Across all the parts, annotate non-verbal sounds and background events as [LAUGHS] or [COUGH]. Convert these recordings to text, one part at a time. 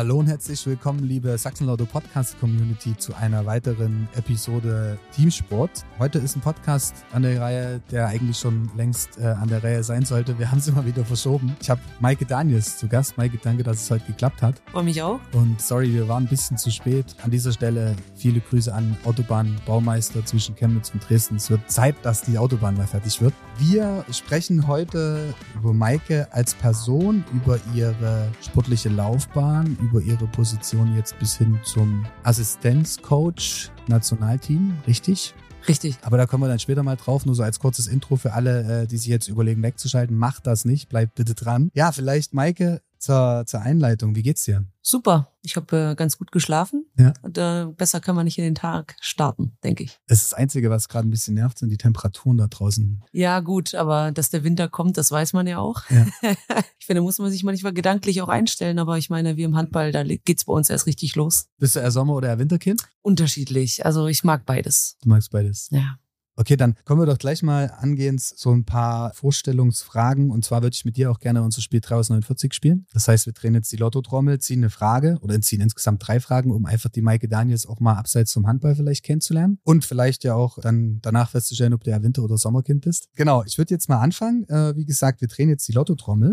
Hallo und herzlich willkommen, liebe Sachsenlauter Podcast Community, zu einer weiteren Episode Teamsport. Heute ist ein Podcast an der Reihe, der eigentlich schon längst äh, an der Reihe sein sollte. Wir [LAUGHS] haben es immer wieder verschoben. Ich habe Maike Daniels zu Gast. Maike, danke, dass es heute geklappt hat. Freue mich auch. Und sorry, wir waren ein bisschen zu spät. An dieser Stelle viele Grüße an Autobahnbaumeister zwischen Chemnitz und Dresden. Es wird Zeit, dass die Autobahn mal fertig wird. Wir sprechen heute über Maike als Person, über ihre sportliche Laufbahn, über ihre Position jetzt bis hin zum Assistenzcoach Nationalteam, richtig? Richtig. Aber da kommen wir dann später mal drauf, nur so als kurzes Intro für alle, äh, die sich jetzt überlegen wegzuschalten. Macht das nicht, bleibt bitte dran. Ja, vielleicht Maike zur, zur Einleitung. Wie geht's dir? Super. Ich habe äh, ganz gut geschlafen. Ja. Und, äh, besser kann man nicht in den Tag starten, denke ich. Das ist das Einzige, was gerade ein bisschen nervt, sind die Temperaturen da draußen. Ja, gut, aber dass der Winter kommt, das weiß man ja auch. Ja. [LAUGHS] ich finde, muss man sich manchmal gedanklich auch einstellen, aber ich meine, wie im Handball, da geht's bei uns erst richtig los. Bist du eher Sommer- oder eher Winterkind? Unterschiedlich. Also ich mag beides. Du magst beides. Ja. Okay, dann kommen wir doch gleich mal angehend so ein paar Vorstellungsfragen. Und zwar würde ich mit dir auch gerne unser Spiel 3 aus 49 spielen. Das heißt, wir drehen jetzt die Lottotrommel, ziehen eine Frage oder ziehen insgesamt drei Fragen, um einfach die Maike Daniels auch mal abseits vom Handball vielleicht kennenzulernen. Und vielleicht ja auch dann danach festzustellen, ob du ja Winter- oder Sommerkind bist. Genau, ich würde jetzt mal anfangen. Äh, wie gesagt, wir drehen jetzt die Lottotrommel.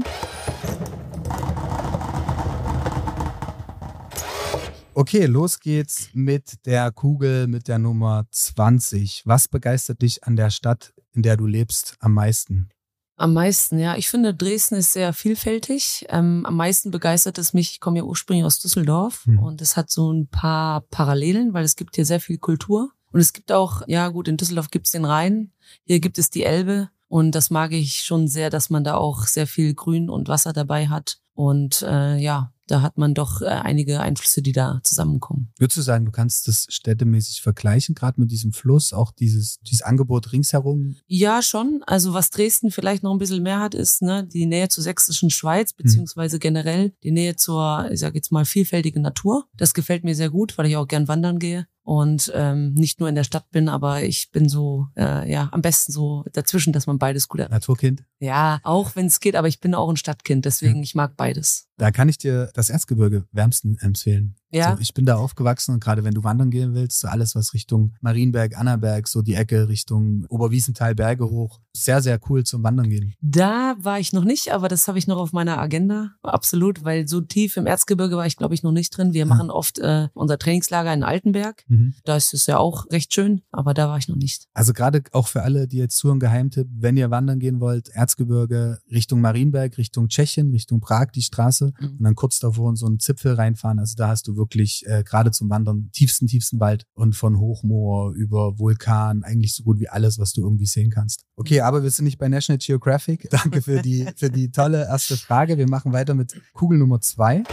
Okay, los geht's mit der Kugel mit der Nummer 20. Was begeistert dich an der Stadt, in der du lebst, am meisten? Am meisten, ja. Ich finde, Dresden ist sehr vielfältig. Ähm, am meisten begeistert es mich, ich komme ja ursprünglich aus Düsseldorf Hm. und es hat so ein paar Parallelen, weil es gibt hier sehr viel Kultur. Und es gibt auch, ja gut, in Düsseldorf gibt es den Rhein, hier gibt es die Elbe und das mag ich schon sehr, dass man da auch sehr viel Grün und Wasser dabei hat. Und äh, ja, da hat man doch äh, einige Einflüsse, die da zusammenkommen. Würdest du sagen, du kannst das städtemäßig vergleichen, gerade mit diesem Fluss, auch dieses, dieses Angebot ringsherum? Ja, schon. Also was Dresden vielleicht noch ein bisschen mehr hat, ist ne, die Nähe zur sächsischen Schweiz, beziehungsweise generell die Nähe zur, ich sag jetzt mal, vielfältigen Natur. Das gefällt mir sehr gut, weil ich auch gern wandern gehe und ähm, nicht nur in der Stadt bin, aber ich bin so, äh, ja, am besten so dazwischen, dass man beides gut hat. Naturkind? Ja, auch wenn es geht, aber ich bin auch ein Stadtkind, deswegen ich mag beides. Da kann ich dir das Erzgebirge wärmsten empfehlen. Ja. So, ich bin da aufgewachsen und gerade wenn du wandern gehen willst, so alles, was Richtung Marienberg, Annaberg, so die Ecke Richtung Oberwiesenthal, Berge hoch, sehr, sehr cool zum Wandern gehen. Da war ich noch nicht, aber das habe ich noch auf meiner Agenda. Absolut, weil so tief im Erzgebirge war ich, glaube ich, noch nicht drin. Wir Ja. machen oft äh, unser Trainingslager in Altenberg. Mhm. Da ist es ja auch recht schön, aber da war ich noch nicht. Also gerade auch für alle, die jetzt zuhören, Geheimtipp, wenn ihr wandern gehen wollt, Erzgebirge Richtung Marienberg, Richtung Tschechien, Richtung Prag, die Straße Mhm. und dann kurz davor in so einen Zipfel reinfahren. Also da hast du wirklich äh, gerade zum Wandern tiefsten, tiefsten Wald und von Hochmoor über Vulkan eigentlich so gut wie alles, was du irgendwie sehen kannst. Okay, aber wir sind nicht bei National Geographic. [LAUGHS] Danke für die, für die tolle erste Frage. Wir machen weiter mit Kugel Nummer zwei.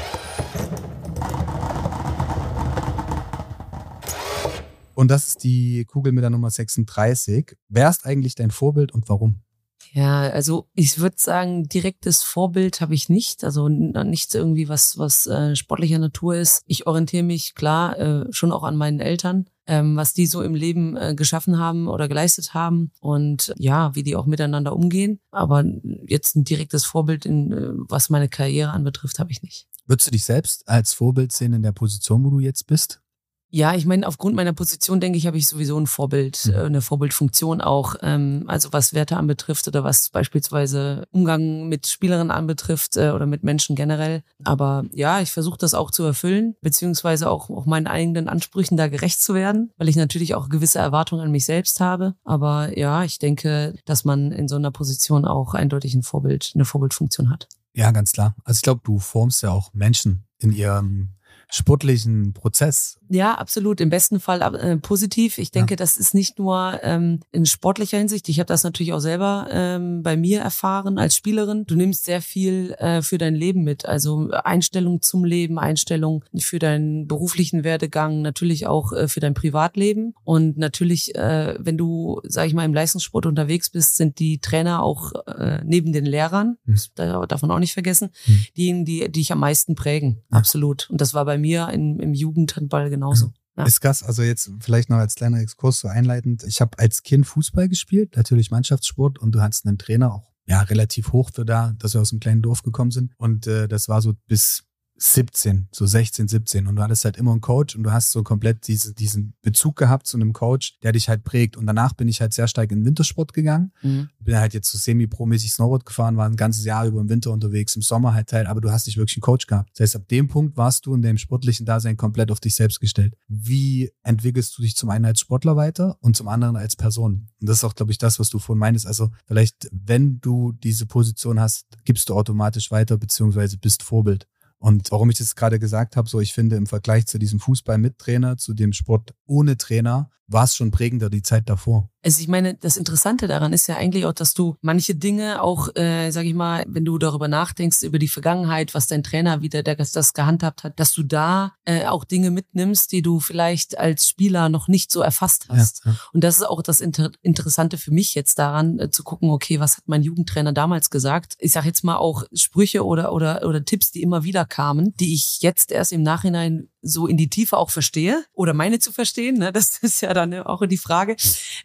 Und das ist die Kugel mit der Nummer 36. Wer ist eigentlich dein Vorbild und warum? Ja, also ich würde sagen, direktes Vorbild habe ich nicht. Also nichts irgendwie, was, was äh, sportlicher Natur ist. Ich orientiere mich klar äh, schon auch an meinen Eltern, ähm, was die so im Leben äh, geschaffen haben oder geleistet haben und ja, wie die auch miteinander umgehen. Aber jetzt ein direktes Vorbild, in, äh, was meine Karriere anbetrifft, habe ich nicht. Würdest du dich selbst als Vorbild sehen in der Position, wo du jetzt bist? Ja, ich meine, aufgrund meiner Position, denke ich, habe ich sowieso ein Vorbild, Mhm. äh, eine Vorbildfunktion auch, ähm, also was Werte anbetrifft oder was beispielsweise Umgang mit Spielerinnen anbetrifft äh, oder mit Menschen generell. Aber ja, ich versuche das auch zu erfüllen, beziehungsweise auch, auch meinen eigenen Ansprüchen da gerecht zu werden, weil ich natürlich auch gewisse Erwartungen an mich selbst habe. Aber ja, ich denke, dass man in so einer Position auch eindeutig ein Vorbild, eine Vorbildfunktion hat. Ja, ganz klar. Also ich glaube, du formst ja auch Menschen in ihrem sportlichen Prozess. Ja, absolut. Im besten Fall äh, positiv. Ich denke, das ist nicht nur ähm, in sportlicher Hinsicht. Ich habe das natürlich auch selber ähm, bei mir erfahren als Spielerin. Du nimmst sehr viel äh, für dein Leben mit. Also Einstellung zum Leben, Einstellung für deinen beruflichen Werdegang, natürlich auch äh, für dein Privatleben. Und natürlich, äh, wenn du, sag ich mal, im Leistungssport unterwegs bist, sind die Trainer auch äh, neben den Lehrern, Mhm. das darf man auch nicht vergessen, Mhm. diejenigen, die, die dich am meisten prägen. Ja. Absolut. Und das war bei mir in, im Jugendhandball genauso. [CLEARS THROAT] Ja. Ist krass. Also jetzt vielleicht noch als kleiner Exkurs so einleitend. Ich habe als Kind Fußball gespielt, natürlich Mannschaftssport und du hattest einen Trainer auch ja relativ hoch für da, dass wir aus einem kleinen Dorf gekommen sind. Und äh, das war so bis 17, so 16, 17 und du hattest halt immer einen Coach und du hast so komplett diese, diesen Bezug gehabt zu einem Coach, der dich halt prägt. Und danach bin ich halt sehr stark in den Wintersport gegangen. Mhm. Bin halt jetzt so semi-pro-mäßig Snowboard gefahren, war ein ganzes Jahr über im Winter unterwegs, im Sommer halt teil, aber du hast nicht wirklich einen Coach gehabt. Das heißt, ab dem Punkt warst du in deinem sportlichen Dasein komplett auf dich selbst gestellt. Wie entwickelst du dich zum einen als Sportler weiter und zum anderen als Person? Und das ist auch, glaube ich, das, was du vorhin meinst. Also vielleicht, wenn du diese Position hast, gibst du automatisch weiter, beziehungsweise bist Vorbild. Und warum ich das gerade gesagt habe, so ich finde im Vergleich zu diesem Fußball mit Trainer, zu dem Sport ohne Trainer, war es schon prägender die Zeit davor. Also ich meine, das Interessante daran ist ja eigentlich auch, dass du manche Dinge auch, äh, sag ich mal, wenn du darüber nachdenkst, über die Vergangenheit, was dein Trainer wieder der, das gehandhabt hat, dass du da äh, auch Dinge mitnimmst, die du vielleicht als Spieler noch nicht so erfasst hast. Ja, ja. Und das ist auch das Inter Interessante für mich jetzt daran, äh, zu gucken, okay, was hat mein Jugendtrainer damals gesagt? Ich sage jetzt mal auch Sprüche oder, oder, oder Tipps, die immer wieder kamen, die ich jetzt erst im Nachhinein so in die Tiefe auch verstehe oder meine zu verstehen. Ne? Das [LAUGHS] ist ja dann auch die Frage.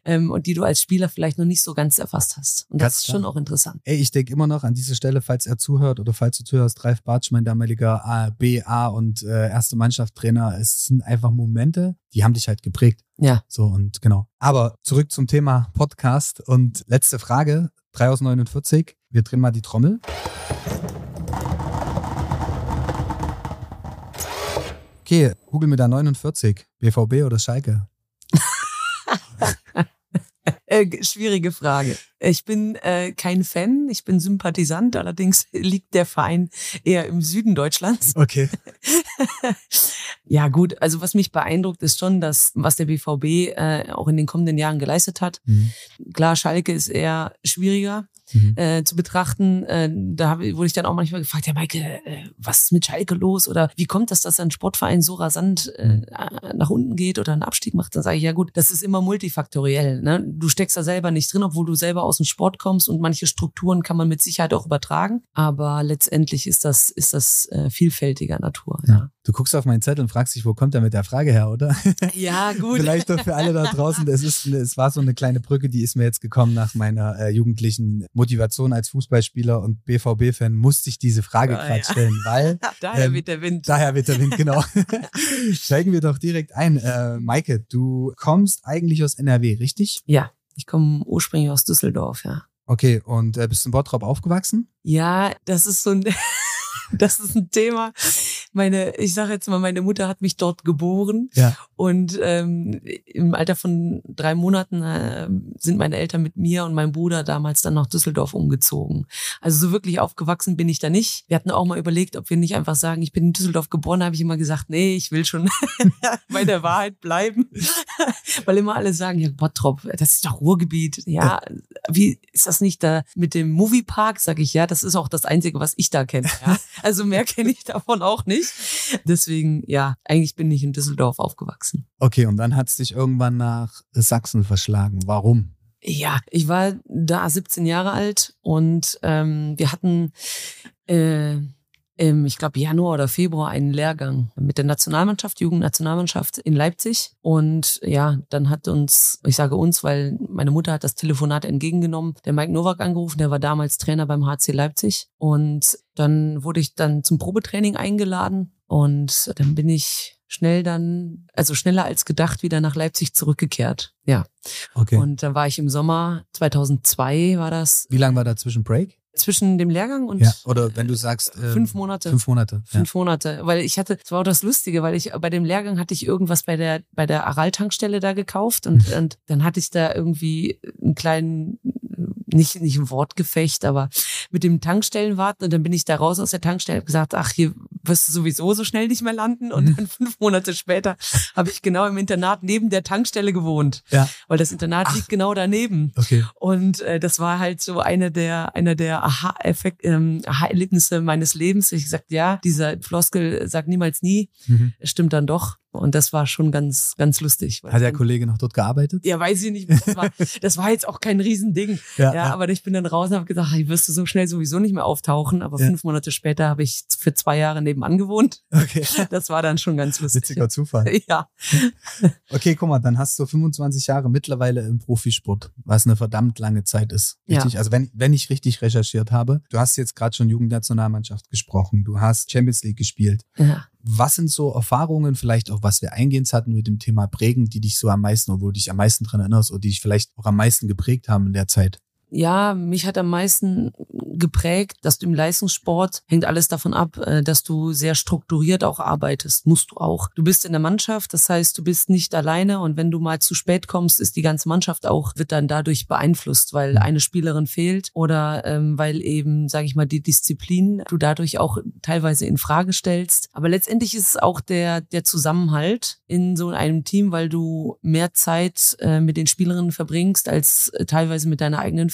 Ähm, und die du als Spieler vielleicht noch nicht so ganz erfasst hast. Und das ganz ist schon auch interessant. Ey, ich denke immer noch an diese Stelle, falls er zuhört oder falls du zuhörst, Ralf Bartsch, mein damaliger A, B, A und äh, erste Mannschaftstrainer. Es sind einfach Momente, die haben dich halt geprägt. Ja. So und genau. Aber zurück zum Thema Podcast und letzte Frage. 3 aus 49. Wir drehen mal die Trommel. Okay, google mir da 49. BVB oder Schalke? [LAUGHS] Äh, schwierige Frage. Ich bin äh, kein Fan, ich bin Sympathisant, allerdings [LAUGHS] liegt der Verein eher im Süden Deutschlands. Okay. [LAUGHS] ja, gut, also was mich beeindruckt, ist schon, dass was der BVB äh, auch in den kommenden Jahren geleistet hat. Mhm. Klar, Schalke ist eher schwieriger mhm. äh, zu betrachten. Äh, da hab, wurde ich dann auch manchmal gefragt, ja Maike, äh, was ist mit Schalke los? Oder wie kommt das, dass ein Sportverein so rasant äh, mhm. nach unten geht oder einen Abstieg macht? Dann sage ich, ja gut, das ist immer multifaktoriell. Ne? Du steckst da selber nicht drin, obwohl du selber aus dem Sport kommst und manche Strukturen kann man mit Sicherheit auch übertragen. Aber letztendlich ist das, ist das äh, vielfältiger Natur. Ja. ja. Du guckst auf meinen Zettel und fragst dich, wo kommt er mit der Frage her, oder? [LAUGHS] Ja, gut. Vielleicht doch für alle da draußen. Es, ist, es war so eine kleine Brücke, die ist mir jetzt gekommen nach meiner äh, jugendlichen Motivation als Fußballspieler und BVB-Fan, musste ich diese Frage ah, gerade ja. stellen, weil. [LAUGHS] daher ähm, wird der Wind. Daher wird der Wind, genau. [LAUGHS] Steigen wir doch direkt ein. Äh, Maike, du kommst eigentlich aus NRW, richtig? Ja, ich komme ursprünglich aus Düsseldorf, ja. Okay, und äh, bist du in Bottrop aufgewachsen? Ja, das ist so ein. [LAUGHS] [LAUGHS] das ist ein Thema. Meine, ich sage jetzt mal, meine Mutter hat mich dort geboren. Ja. Und ähm, im Alter von drei Monaten äh, sind meine Eltern mit mir und meinem Bruder damals dann nach Düsseldorf umgezogen. Also so wirklich aufgewachsen bin ich da nicht. Wir hatten auch mal überlegt, ob wir nicht einfach sagen, ich bin in Düsseldorf geboren, habe ich immer gesagt, nee, ich will schon [LAUGHS] bei der Wahrheit bleiben. [LAUGHS] Weil immer alle sagen, ja, Bottrop, das ist doch Ruhrgebiet. Ja, wie ist das nicht da mit dem Moviepark? Sag ich, ja, das ist auch das Einzige, was ich da kenne. Ja? Also mehr [LAUGHS] kenne ich davon auch nicht. Deswegen, ja, eigentlich bin ich in Düsseldorf aufgewachsen. Okay, und dann hat es dich irgendwann nach Sachsen verschlagen. Warum? Ja, ich war da 17 Jahre alt und ähm, wir hatten äh, im, ich glaube, Januar oder Februar einen Lehrgang mit der Nationalmannschaft, Jugendnationalmannschaft in Leipzig. Und ja, dann hat uns, ich sage uns, weil meine Mutter hat das Telefonat entgegengenommen, der Mike Nowak angerufen, der war damals Trainer beim HC Leipzig. Und dann wurde ich dann zum Probetraining eingeladen und dann bin ich schnell dann, also schneller als gedacht, wieder nach Leipzig zurückgekehrt. Ja. Okay. Und dann war ich im Sommer 2002 war das. Wie lange war da zwischen Break? Zwischen dem Lehrgang und ja, oder wenn du sagst äh, fünf Monate fünf Monate fünf ja. Monate weil ich hatte das war auch das Lustige weil ich bei dem Lehrgang hatte ich irgendwas bei der bei der Aral Tankstelle da gekauft und mhm. und dann hatte ich da irgendwie einen kleinen nicht, nicht ein Wortgefecht, aber mit dem Tankstellenwarten und dann bin ich da raus aus der Tankstelle und gesagt, ach, hier wirst du sowieso so schnell nicht mehr landen. Und mhm. dann fünf Monate später habe ich genau im Internat neben der Tankstelle gewohnt. Ja. Weil das Internat ach. liegt genau daneben. Okay. Und äh, das war halt so einer der, einer der Aha-Effekt, ähm, Aha-Erlebnisse meines Lebens. Ich gesagt, ja, dieser Floskel sagt niemals nie. Mhm. Stimmt dann doch. Und das war schon ganz, ganz lustig. Hat der Kollege noch dort gearbeitet? Ja, weiß ich nicht. Das war, [LAUGHS] das war jetzt auch kein Riesending. Ja, ja, aber ich bin dann raus und habe gesagt, ich wirst du so schnell sowieso nicht mehr auftauchen. Aber ja. fünf Monate später habe ich für zwei Jahre nebenan gewohnt. Okay. [LAUGHS] Das war dann schon ganz lustig. Witziger Zufall. [LAUGHS] Ja. Okay, guck mal, dann hast du 25 Jahre mittlerweile im Profisport, was eine verdammt lange Zeit ist. Richtig? Ja. Also wenn, wenn ich richtig recherchiert habe, du hast jetzt gerade schon Jugendnationalmannschaft gesprochen, du hast Champions League gespielt. Ja. Was sind so Erfahrungen, vielleicht auch was wir eingehend hatten mit dem Thema Prägen, die dich so am meisten, obwohl du dich am meisten dran erinnerst oder die dich vielleicht auch am meisten geprägt haben in der Zeit? Ja, mich hat am meisten geprägt, dass du im Leistungssport hängt alles davon ab, äh, dass du sehr strukturiert auch arbeitest. Musst du auch. Du bist in der Mannschaft, das heißt, du bist nicht alleine und wenn du mal zu spät kommst, ist die ganze Mannschaft auch, wird dann dadurch beeinflusst, weil eine Spielerin fehlt oder ähm, weil eben, sage ich mal, die Disziplin du dadurch auch teilweise in Frage stellst. Aber letztendlich ist es auch der, der Zusammenhalt in so einem Team, weil du mehr Zeit äh, mit den Spielerinnen verbringst als äh, teilweise mit deiner eigenen.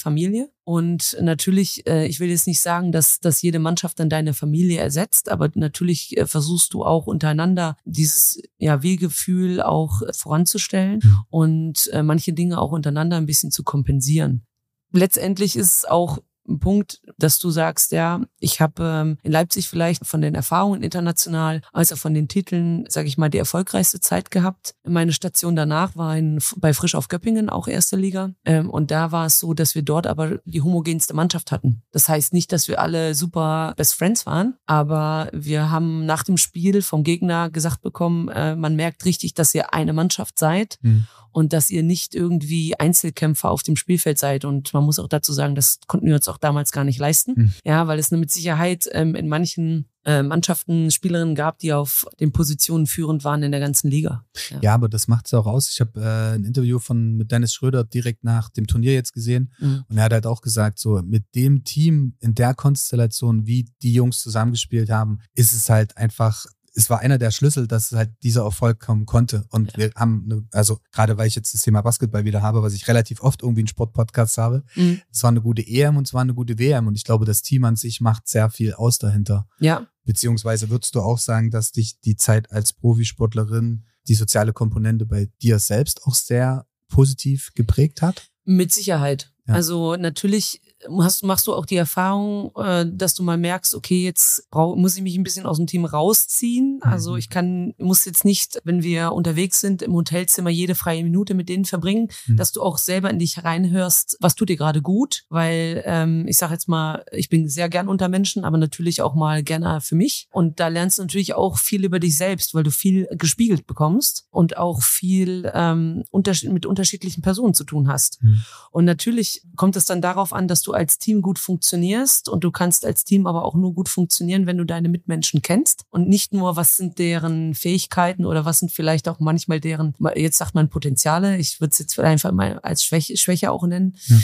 Und natürlich, äh, ich will jetzt nicht sagen, dass, dass jede Mannschaft dann deine Familie ersetzt, aber natürlich äh, versuchst du auch untereinander dieses ja, Wehgefühl auch voranzustellen ja. und äh, manche Dinge auch untereinander ein bisschen zu kompensieren. Letztendlich ist es auch Punkt, dass du sagst, ja, ich habe ähm, in Leipzig vielleicht von den Erfahrungen international, als auch von den Titeln, sage ich mal, die erfolgreichste Zeit gehabt. Meine Station danach war in, bei Frisch auf Göppingen, auch erste Liga. Ähm, und da war es so, dass wir dort aber die homogenste Mannschaft hatten. Das heißt nicht, dass wir alle super Best Friends waren, aber wir haben nach dem Spiel vom Gegner gesagt bekommen, äh, man merkt richtig, dass ihr eine Mannschaft seid. Mhm und dass ihr nicht irgendwie Einzelkämpfer auf dem Spielfeld seid. Und man muss auch dazu sagen, das konnten wir uns auch damals gar nicht leisten. Mhm. Ja, weil es mit Sicherheit ähm, in manchen äh, Mannschaften Spielerinnen gab, die auf den Positionen führend waren in der ganzen Liga. Ja, ja aber das macht es auch aus. Ich habe äh, ein Interview von mit Dennis Schröder direkt nach dem Turnier jetzt gesehen mhm. und er hat halt auch gesagt, so mit dem Team in der Konstellation, wie die Jungs zusammengespielt haben, ist es halt einfach es war einer der Schlüssel, dass halt dieser Erfolg kommen konnte. Und ja. wir haben, eine, also gerade weil ich jetzt das Thema Basketball wieder habe, was ich relativ oft irgendwie in Sportpodcasts habe, mhm. es war eine gute EM und es war eine gute WM. Und ich glaube, das Team an sich macht sehr viel aus dahinter. Ja. Beziehungsweise würdest du auch sagen, dass dich die Zeit als Profisportlerin, die soziale Komponente bei dir selbst auch sehr positiv geprägt hat? Mit Sicherheit. Ja. Also natürlich hast, machst du auch die Erfahrung, äh, dass du mal merkst, okay, jetzt brauch, muss ich mich ein bisschen aus dem Team rausziehen. Also mhm. ich kann, muss jetzt nicht, wenn wir unterwegs sind, im Hotelzimmer jede freie Minute mit denen verbringen, mhm. dass du auch selber in dich reinhörst, was tut dir gerade gut, weil ähm, ich sage jetzt mal, ich bin sehr gern unter Menschen, aber natürlich auch mal gerne für mich. Und da lernst du natürlich auch viel über dich selbst, weil du viel gespiegelt bekommst und auch viel ähm, mit unterschiedlichen Personen zu tun hast. Mhm. Und natürlich kommt es dann darauf an, dass du als Team gut funktionierst und du kannst als Team aber auch nur gut funktionieren, wenn du deine Mitmenschen kennst und nicht nur, was sind deren Fähigkeiten oder was sind vielleicht auch manchmal deren, jetzt sagt man Potenziale, ich würde es jetzt einfach mal als Schwäche, Schwäche auch nennen, ja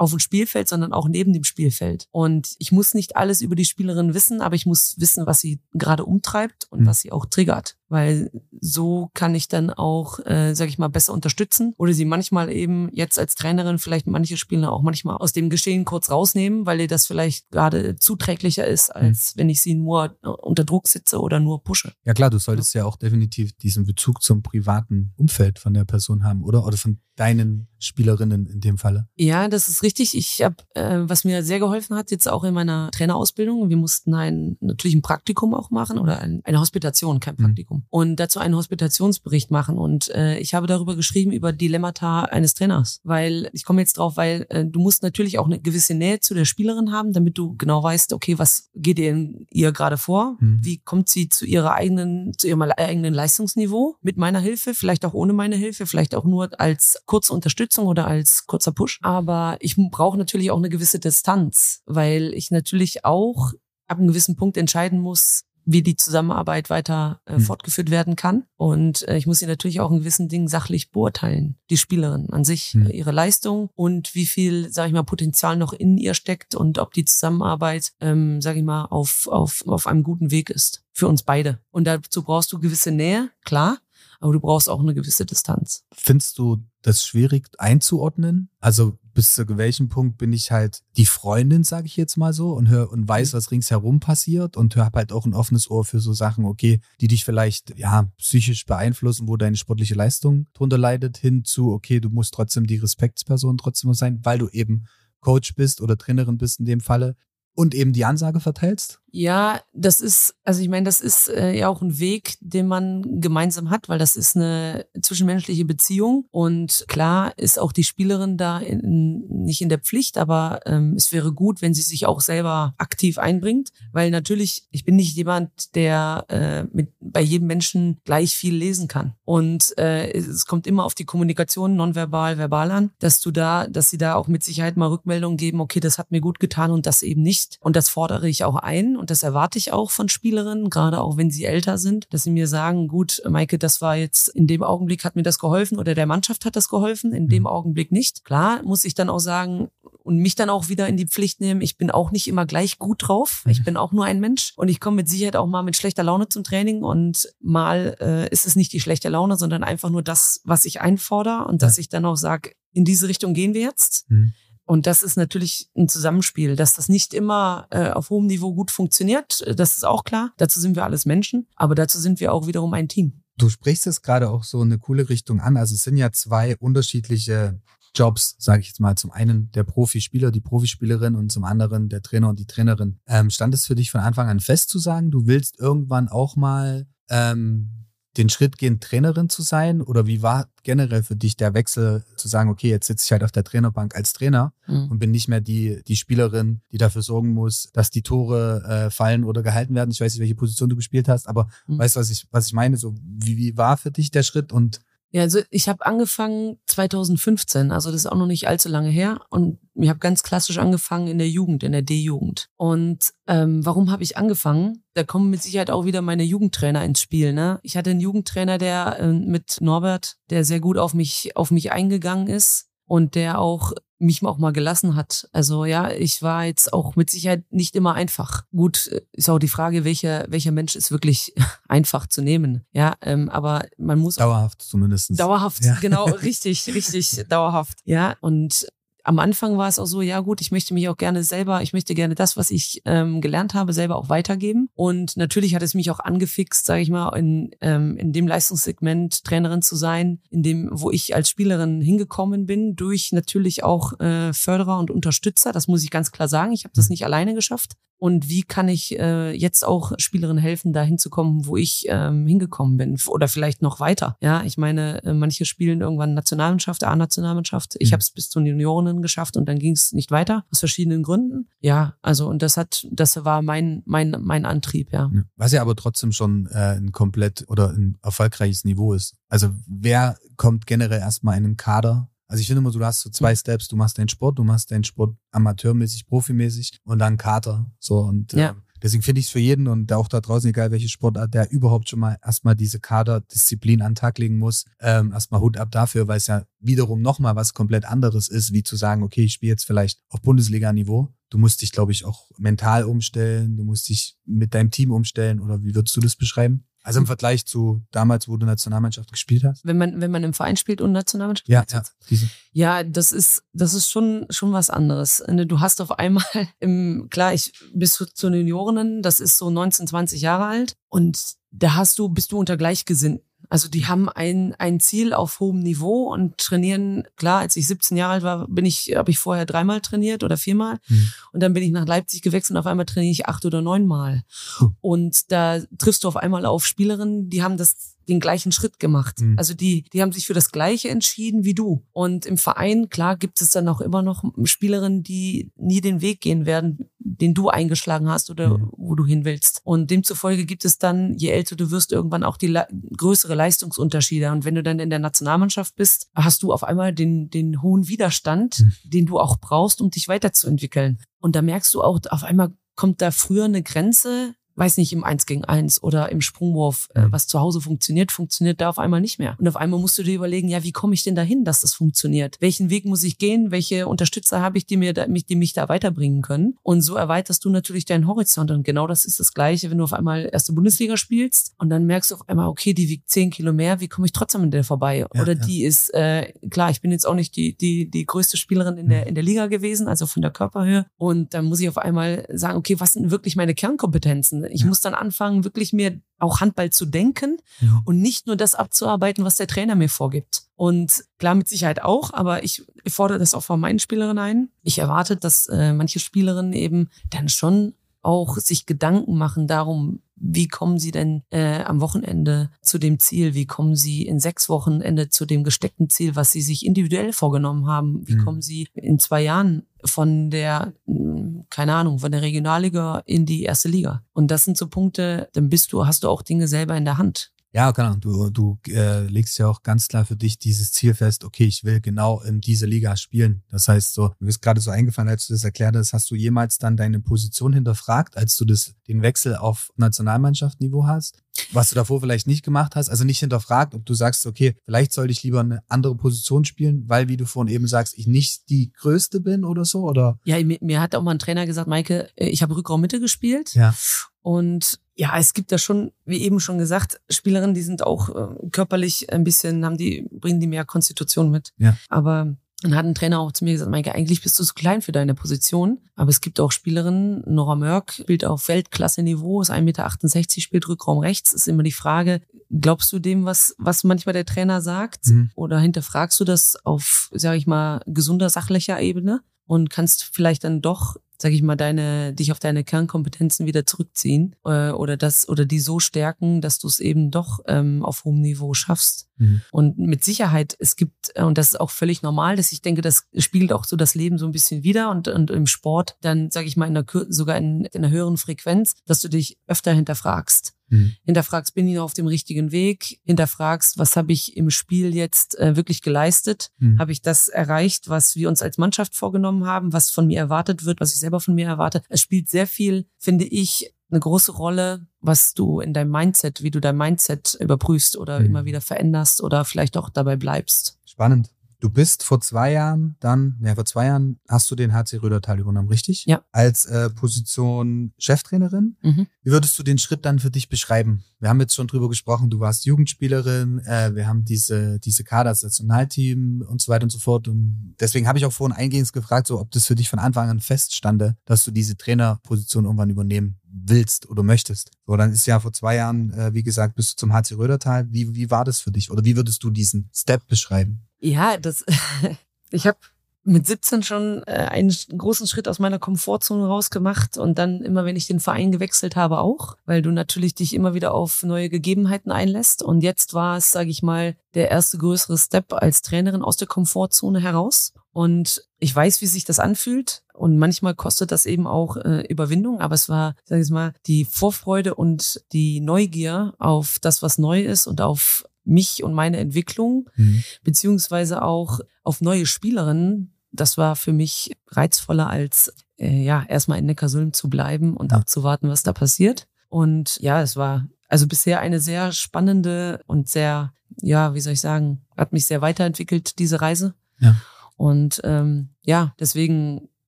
auf dem Spielfeld, sondern auch neben dem Spielfeld. Und ich muss nicht alles über die Spielerin wissen, aber ich muss wissen, was sie gerade umtreibt und mhm. was sie auch triggert weil so kann ich dann auch, äh, sage ich mal, besser unterstützen oder sie manchmal eben jetzt als Trainerin vielleicht manche Spieler auch manchmal aus dem Geschehen kurz rausnehmen, weil ihr das vielleicht gerade zuträglicher ist, mhm. als mhm. wenn ich sie nur unter Druck sitze oder nur pushe. Ja klar, du solltest ja, ja auch definitiv diesen Bezug zum privaten Umfeld von der Person haben, oder? Oder von deinen Spielerinnen in dem Falle. Ja, das ist richtig. Ich habe, äh, was mir sehr geholfen hat, jetzt auch in meiner Trainerausbildung, wir mussten ein natürlich ein Praktikum auch machen oder ein, eine Hospitation, kein mhm. Praktikum. Mhm und dazu einen Hospitationsbericht machen. Und äh, ich habe darüber geschrieben, über Dilemmata eines Trainers. Weil, ich komme jetzt drauf, weil äh, du musst natürlich auch eine gewisse Nähe zu der Spielerin haben, damit du genau weißt, okay, was geht ihr, ihr gerade vor? Mhm. Wie kommt sie zu ihrer eigenen, zu ihrem eigenen Leistungsniveau? Mit meiner Hilfe, vielleicht auch ohne meine Hilfe, vielleicht auch nur als kurze Unterstützung oder als kurzer Push. Aber ich brauche natürlich auch eine gewisse Distanz, weil ich natürlich auch ab einem gewissen Punkt entscheiden muss, wie die Zusammenarbeit weiter äh, mhm. fortgeführt werden kann. Und äh, ich muss sie natürlich auch in gewissen Dingen sachlich beurteilen. Die Spielerin an sich, mhm. äh, ihre Leistung und wie viel, sage ich mal, Potenzial noch in ihr steckt und ob die Zusammenarbeit, ähm, sage ich mal, auf, auf, auf einem guten Weg ist. Für uns beide. Und dazu brauchst du gewisse Nähe, klar, aber du brauchst auch eine gewisse Distanz. Findest du das schwierig einzuordnen? Also bis zu welchem Punkt bin ich halt die Freundin, sage ich jetzt mal so, und hör und weiß, mhm. was ringsherum passiert und hör halt auch ein offenes Ohr für so Sachen, okay, die dich vielleicht ja psychisch beeinflussen, wo deine sportliche Leistung drunter leidet, hin zu, okay, du musst trotzdem die Respektsperson trotzdem sein, weil du eben Coach bist oder Trainerin bist in dem Falle und eben die Ansage verteilst? Ja, das ist, also ich meine, das ist äh, ja auch ein Weg, den man gemeinsam hat, weil das ist eine zwischenmenschliche Beziehung. Und klar ist auch die Spielerin da in, nicht in der Pflicht, aber ähm, es wäre gut, wenn sie sich auch selber aktiv einbringt, weil natürlich, ich bin nicht jemand, der äh, mit bei jedem Menschen gleich viel lesen kann. Und äh, es kommt immer auf die Kommunikation nonverbal, verbal an, dass du da, dass sie da auch mit Sicherheit mal Rückmeldungen geben, okay, das hat mir gut getan und das eben nicht. Und das fordere ich auch ein und das erwarte ich auch von Spielerinnen, gerade auch wenn sie älter sind, dass sie mir sagen, gut, Maike, das war jetzt in dem Augenblick hat mir das geholfen oder der Mannschaft hat das geholfen, in dem mhm. Augenblick nicht. Klar, muss ich dann auch sagen, und mich dann auch wieder in die Pflicht nehmen. Ich bin auch nicht immer gleich gut drauf. Ich mhm. bin auch nur ein Mensch und ich komme mit Sicherheit auch mal mit schlechter Laune zum Training und mal äh, ist es nicht die schlechte Laune, sondern einfach nur das, was ich einfordere und ja. dass ich dann auch sage, in diese Richtung gehen wir jetzt. Mhm. Und das ist natürlich ein Zusammenspiel, dass das nicht immer äh, auf hohem Niveau gut funktioniert. Das ist auch klar. Dazu sind wir alles Menschen, aber dazu sind wir auch wiederum ein Team. Du sprichst es gerade auch so eine coole Richtung an. Also es sind ja zwei unterschiedliche Jobs, sage ich jetzt mal. Zum einen der Profispieler, die Profispielerin und zum anderen der Trainer und die Trainerin. Ähm, stand es für dich von Anfang an fest zu sagen, du willst irgendwann auch mal ähm, den Schritt gehen, Trainerin zu sein? Oder wie war generell für dich der Wechsel zu sagen, okay, jetzt sitze ich halt auf der Trainerbank als Trainer mhm. und bin nicht mehr die, die Spielerin, die dafür sorgen muss, dass die Tore äh, fallen oder gehalten werden. Ich weiß nicht, welche Position du gespielt hast, aber mhm. weißt du, was ich, was ich meine? So, wie, wie war für dich der Schritt und ja, also ich habe angefangen 2015, also das ist auch noch nicht allzu lange her. Und ich habe ganz klassisch angefangen in der Jugend, in der D-Jugend. Und ähm, warum habe ich angefangen? Da kommen mit Sicherheit auch wieder meine Jugendtrainer ins Spiel. Ne? Ich hatte einen Jugendtrainer, der äh, mit Norbert, der sehr gut auf mich, auf mich eingegangen ist und der auch mich auch mal gelassen hat. Also ja, ich war jetzt auch mit Sicherheit nicht immer einfach. Gut, ist auch die Frage, welcher, welcher Mensch ist wirklich [LAUGHS] einfach zu nehmen. Ja, ähm, aber man muss. Dauerhaft zumindest. Dauerhaft, ja. genau, [LAUGHS] richtig, richtig dauerhaft. Ja, und am Anfang war es auch so, ja gut, ich möchte mich auch gerne selber, ich möchte gerne das, was ich ähm, gelernt habe, selber auch weitergeben. Und natürlich hat es mich auch angefixt, sage ich mal, in, ähm, in dem Leistungssegment Trainerin zu sein, in dem, wo ich als Spielerin hingekommen bin, durch natürlich auch äh, Förderer und Unterstützer. Das muss ich ganz klar sagen. Ich habe das nicht alleine geschafft und wie kann ich äh, jetzt auch Spielerinnen helfen, da hinzukommen, wo ich ähm, hingekommen bin oder vielleicht noch weiter. Ja, ich meine, äh, manche spielen irgendwann Nationalmannschaft, A-Nationalmannschaft. Ich mhm. habe es bis zu den Juniorinnen geschafft und dann ging es nicht weiter aus verschiedenen Gründen. Ja, also und das hat, das war mein mein mein Antrieb. Ja. Was ja aber trotzdem schon äh, ein komplett oder ein erfolgreiches Niveau ist. Also wer kommt generell erstmal in einen Kader also ich finde immer, du hast so zwei Steps. Du machst deinen Sport, du machst deinen Sport amateurmäßig, profimäßig und dann Kater. So und ja. ähm, deswegen finde ich es für jeden und auch da draußen, egal welche Sportart, der überhaupt schon mal erstmal diese Kaderdisziplin an den Tag legen muss, ähm, erstmal Hut ab dafür, weil es ja wiederum nochmal was komplett anderes ist, wie zu sagen, okay, ich spiele jetzt vielleicht auf Bundesliga-Niveau. Du musst dich, glaube ich, auch mental umstellen, du musst dich mit deinem Team umstellen oder wie würdest du das beschreiben? Also im Vergleich zu damals, wo du Nationalmannschaft gespielt hast? Wenn man, wenn man im Verein spielt und Nationalmannschaft ja, ja, diese. ja, das ist, das ist schon, schon was anderes. Ne, du hast auf einmal [LAUGHS] im, klar, ich bis zu den Juniorinnen, das ist so 19, 20 Jahre alt und da hast du, bist du unter Gleichgesinnten. Also die haben ein, ein Ziel auf hohem Niveau und trainieren, klar, als ich 17 Jahre alt war, bin ich, habe ich vorher dreimal trainiert oder viermal. Mhm. Und dann bin ich nach Leipzig gewechselt und auf einmal trainiere ich acht oder neunmal. Mhm. Und da triffst du auf einmal auf Spielerinnen, die haben das den gleichen Schritt gemacht. Mhm. Also die, die haben sich für das Gleiche entschieden wie du. Und im Verein, klar, gibt es dann auch immer noch Spielerinnen, die nie den Weg gehen werden, den du eingeschlagen hast oder mhm. wo du hin willst. Und demzufolge gibt es dann, je älter du wirst, irgendwann auch die le größere Leistungsunterschiede. Und wenn du dann in der Nationalmannschaft bist, hast du auf einmal den, den hohen Widerstand, mhm. den du auch brauchst, um dich weiterzuentwickeln. Und da merkst du auch, auf einmal kommt da früher eine Grenze, weiß nicht, im Eins gegen Eins oder im Sprungwurf, äh, mhm. was zu Hause funktioniert, funktioniert da auf einmal nicht mehr. Und auf einmal musst du dir überlegen, ja, wie komme ich denn dahin, dass das funktioniert? Welchen Weg muss ich gehen? Welche Unterstützer habe ich, die mir da, mich, die mich da weiterbringen können? Und so erweiterst du natürlich deinen Horizont. Und genau das ist das Gleiche, wenn du auf einmal erste Bundesliga spielst und dann merkst du auf einmal, okay, die wiegt zehn Kilo mehr, wie komme ich trotzdem an der vorbei? Ja, oder ja. die ist, äh, klar, ich bin jetzt auch nicht die, die, die größte Spielerin in der, mhm. in der Liga gewesen, also von der Körperhöhe. Und dann muss ich auf einmal sagen, okay, was sind wirklich meine Kernkompetenzen? Ich ja. muss dann anfangen, wirklich mir auch Handball zu denken ja. und nicht nur das abzuarbeiten, was der Trainer mir vorgibt. Und klar, mit Sicherheit auch, aber ich fordere das auch von meinen Spielerinnen ein. Ich erwarte, dass äh, manche Spielerinnen eben dann schon auch sich Gedanken machen darum, wie kommen Sie denn äh, am Wochenende zu dem Ziel? Wie kommen Sie in sechs Wochenende zu dem gesteckten Ziel, was Sie sich individuell vorgenommen haben? Wie mhm. kommen Sie in zwei Jahren von der, hm, keine Ahnung, von der Regionalliga in die erste Liga? Und das sind so Punkte, dann bist du, hast du auch Dinge selber in der Hand. Ja, genau. Du, du äh, legst ja auch ganz klar für dich dieses Ziel fest, okay, ich will genau in dieser Liga spielen. Das heißt, so, du bist gerade so eingefallen, als du das erklärt hast, hast du jemals dann deine Position hinterfragt, als du das, den Wechsel auf Nationalmannschaftsniveau hast? Was du davor vielleicht nicht gemacht hast, also nicht hinterfragt, ob du sagst, okay, vielleicht sollte ich lieber eine andere Position spielen, weil, wie du vorhin eben sagst, ich nicht die Größte bin oder so, oder? Ja, mir, mir hat auch mal ein Trainer gesagt, Maike, äh, ich habe Rückraum Mitte gespielt. Ja. Und ja, es gibt da schon, wie eben schon gesagt, Spielerinnen, die sind auch äh, körperlich ein bisschen, haben die, bringen die mehr Konstitution mit. Ja. Aber dann hat ein Trainer auch zu mir gesagt, Maike, eigentlich bist du zu klein für deine Position. Aber es gibt auch Spielerinnen, Nora Mörk spielt auf Weltklasse-Niveau, ist 1,68 Meter, spielt Rückraum rechts. Ist immer die Frage, glaubst du dem, was, was manchmal der Trainer sagt? Mhm. Oder hinterfragst du das auf, sage ich mal, gesunder, sachlicher Ebene? Und kannst vielleicht dann doch sag ich mal, deine, dich auf deine Kernkompetenzen wieder zurückziehen äh, oder das oder die so stärken, dass du es eben doch ähm, auf hohem Niveau schaffst. Mhm. Und mit Sicherheit, es gibt, äh, und das ist auch völlig normal, dass ich denke, das spiegelt auch so das Leben so ein bisschen wieder und, und im Sport dann, sage ich mal, in der, sogar in, in einer höheren Frequenz, dass du dich öfter hinterfragst. Mhm. Hinterfragst, bin ich noch auf dem richtigen Weg? Hinterfragst, was habe ich im Spiel jetzt äh, wirklich geleistet? Mhm. Habe ich das erreicht, was wir uns als Mannschaft vorgenommen haben, was von mir erwartet wird, was ich selber von mir erwarte? Es spielt sehr viel, finde ich, eine große Rolle, was du in deinem Mindset, wie du dein Mindset überprüfst oder mhm. immer wieder veränderst oder vielleicht auch dabei bleibst. Spannend. Du bist vor zwei Jahren dann, ja, vor zwei Jahren hast du den HC Rödertal übernommen, richtig? Ja. Als äh, Position Cheftrainerin. Mhm. Wie würdest du den Schritt dann für dich beschreiben? Wir haben jetzt schon drüber gesprochen, du warst Jugendspielerin, äh, wir haben diese, diese Kader, das Nationalteam und so weiter und so fort. Und deswegen habe ich auch vorhin eingehend gefragt, so, ob das für dich von Anfang an feststande, dass du diese Trainerposition irgendwann übernehmen willst oder möchtest. So, dann ist ja vor zwei Jahren, äh, wie gesagt, bist du zum HC Rödertal. Wie, wie war das für dich? Oder wie würdest du diesen Step beschreiben? Ja, das, [LAUGHS] ich habe mit 17 schon äh, einen großen Schritt aus meiner Komfortzone rausgemacht und dann immer, wenn ich den Verein gewechselt habe, auch, weil du natürlich dich immer wieder auf neue Gegebenheiten einlässt. Und jetzt war es, sage ich mal, der erste größere Step als Trainerin aus der Komfortzone heraus. Und ich weiß, wie sich das anfühlt. Und manchmal kostet das eben auch äh, Überwindung. Aber es war, sag ich mal, die Vorfreude und die Neugier auf das, was neu ist und auf mich und meine Entwicklung, mhm. beziehungsweise auch auf neue Spielerinnen. Das war für mich reizvoller als äh, ja erstmal in Neckarsulm zu bleiben und ja. abzuwarten, was da passiert. Und ja, es war also bisher eine sehr spannende und sehr, ja, wie soll ich sagen, hat mich sehr weiterentwickelt, diese Reise. Ja. Und ähm, ja, deswegen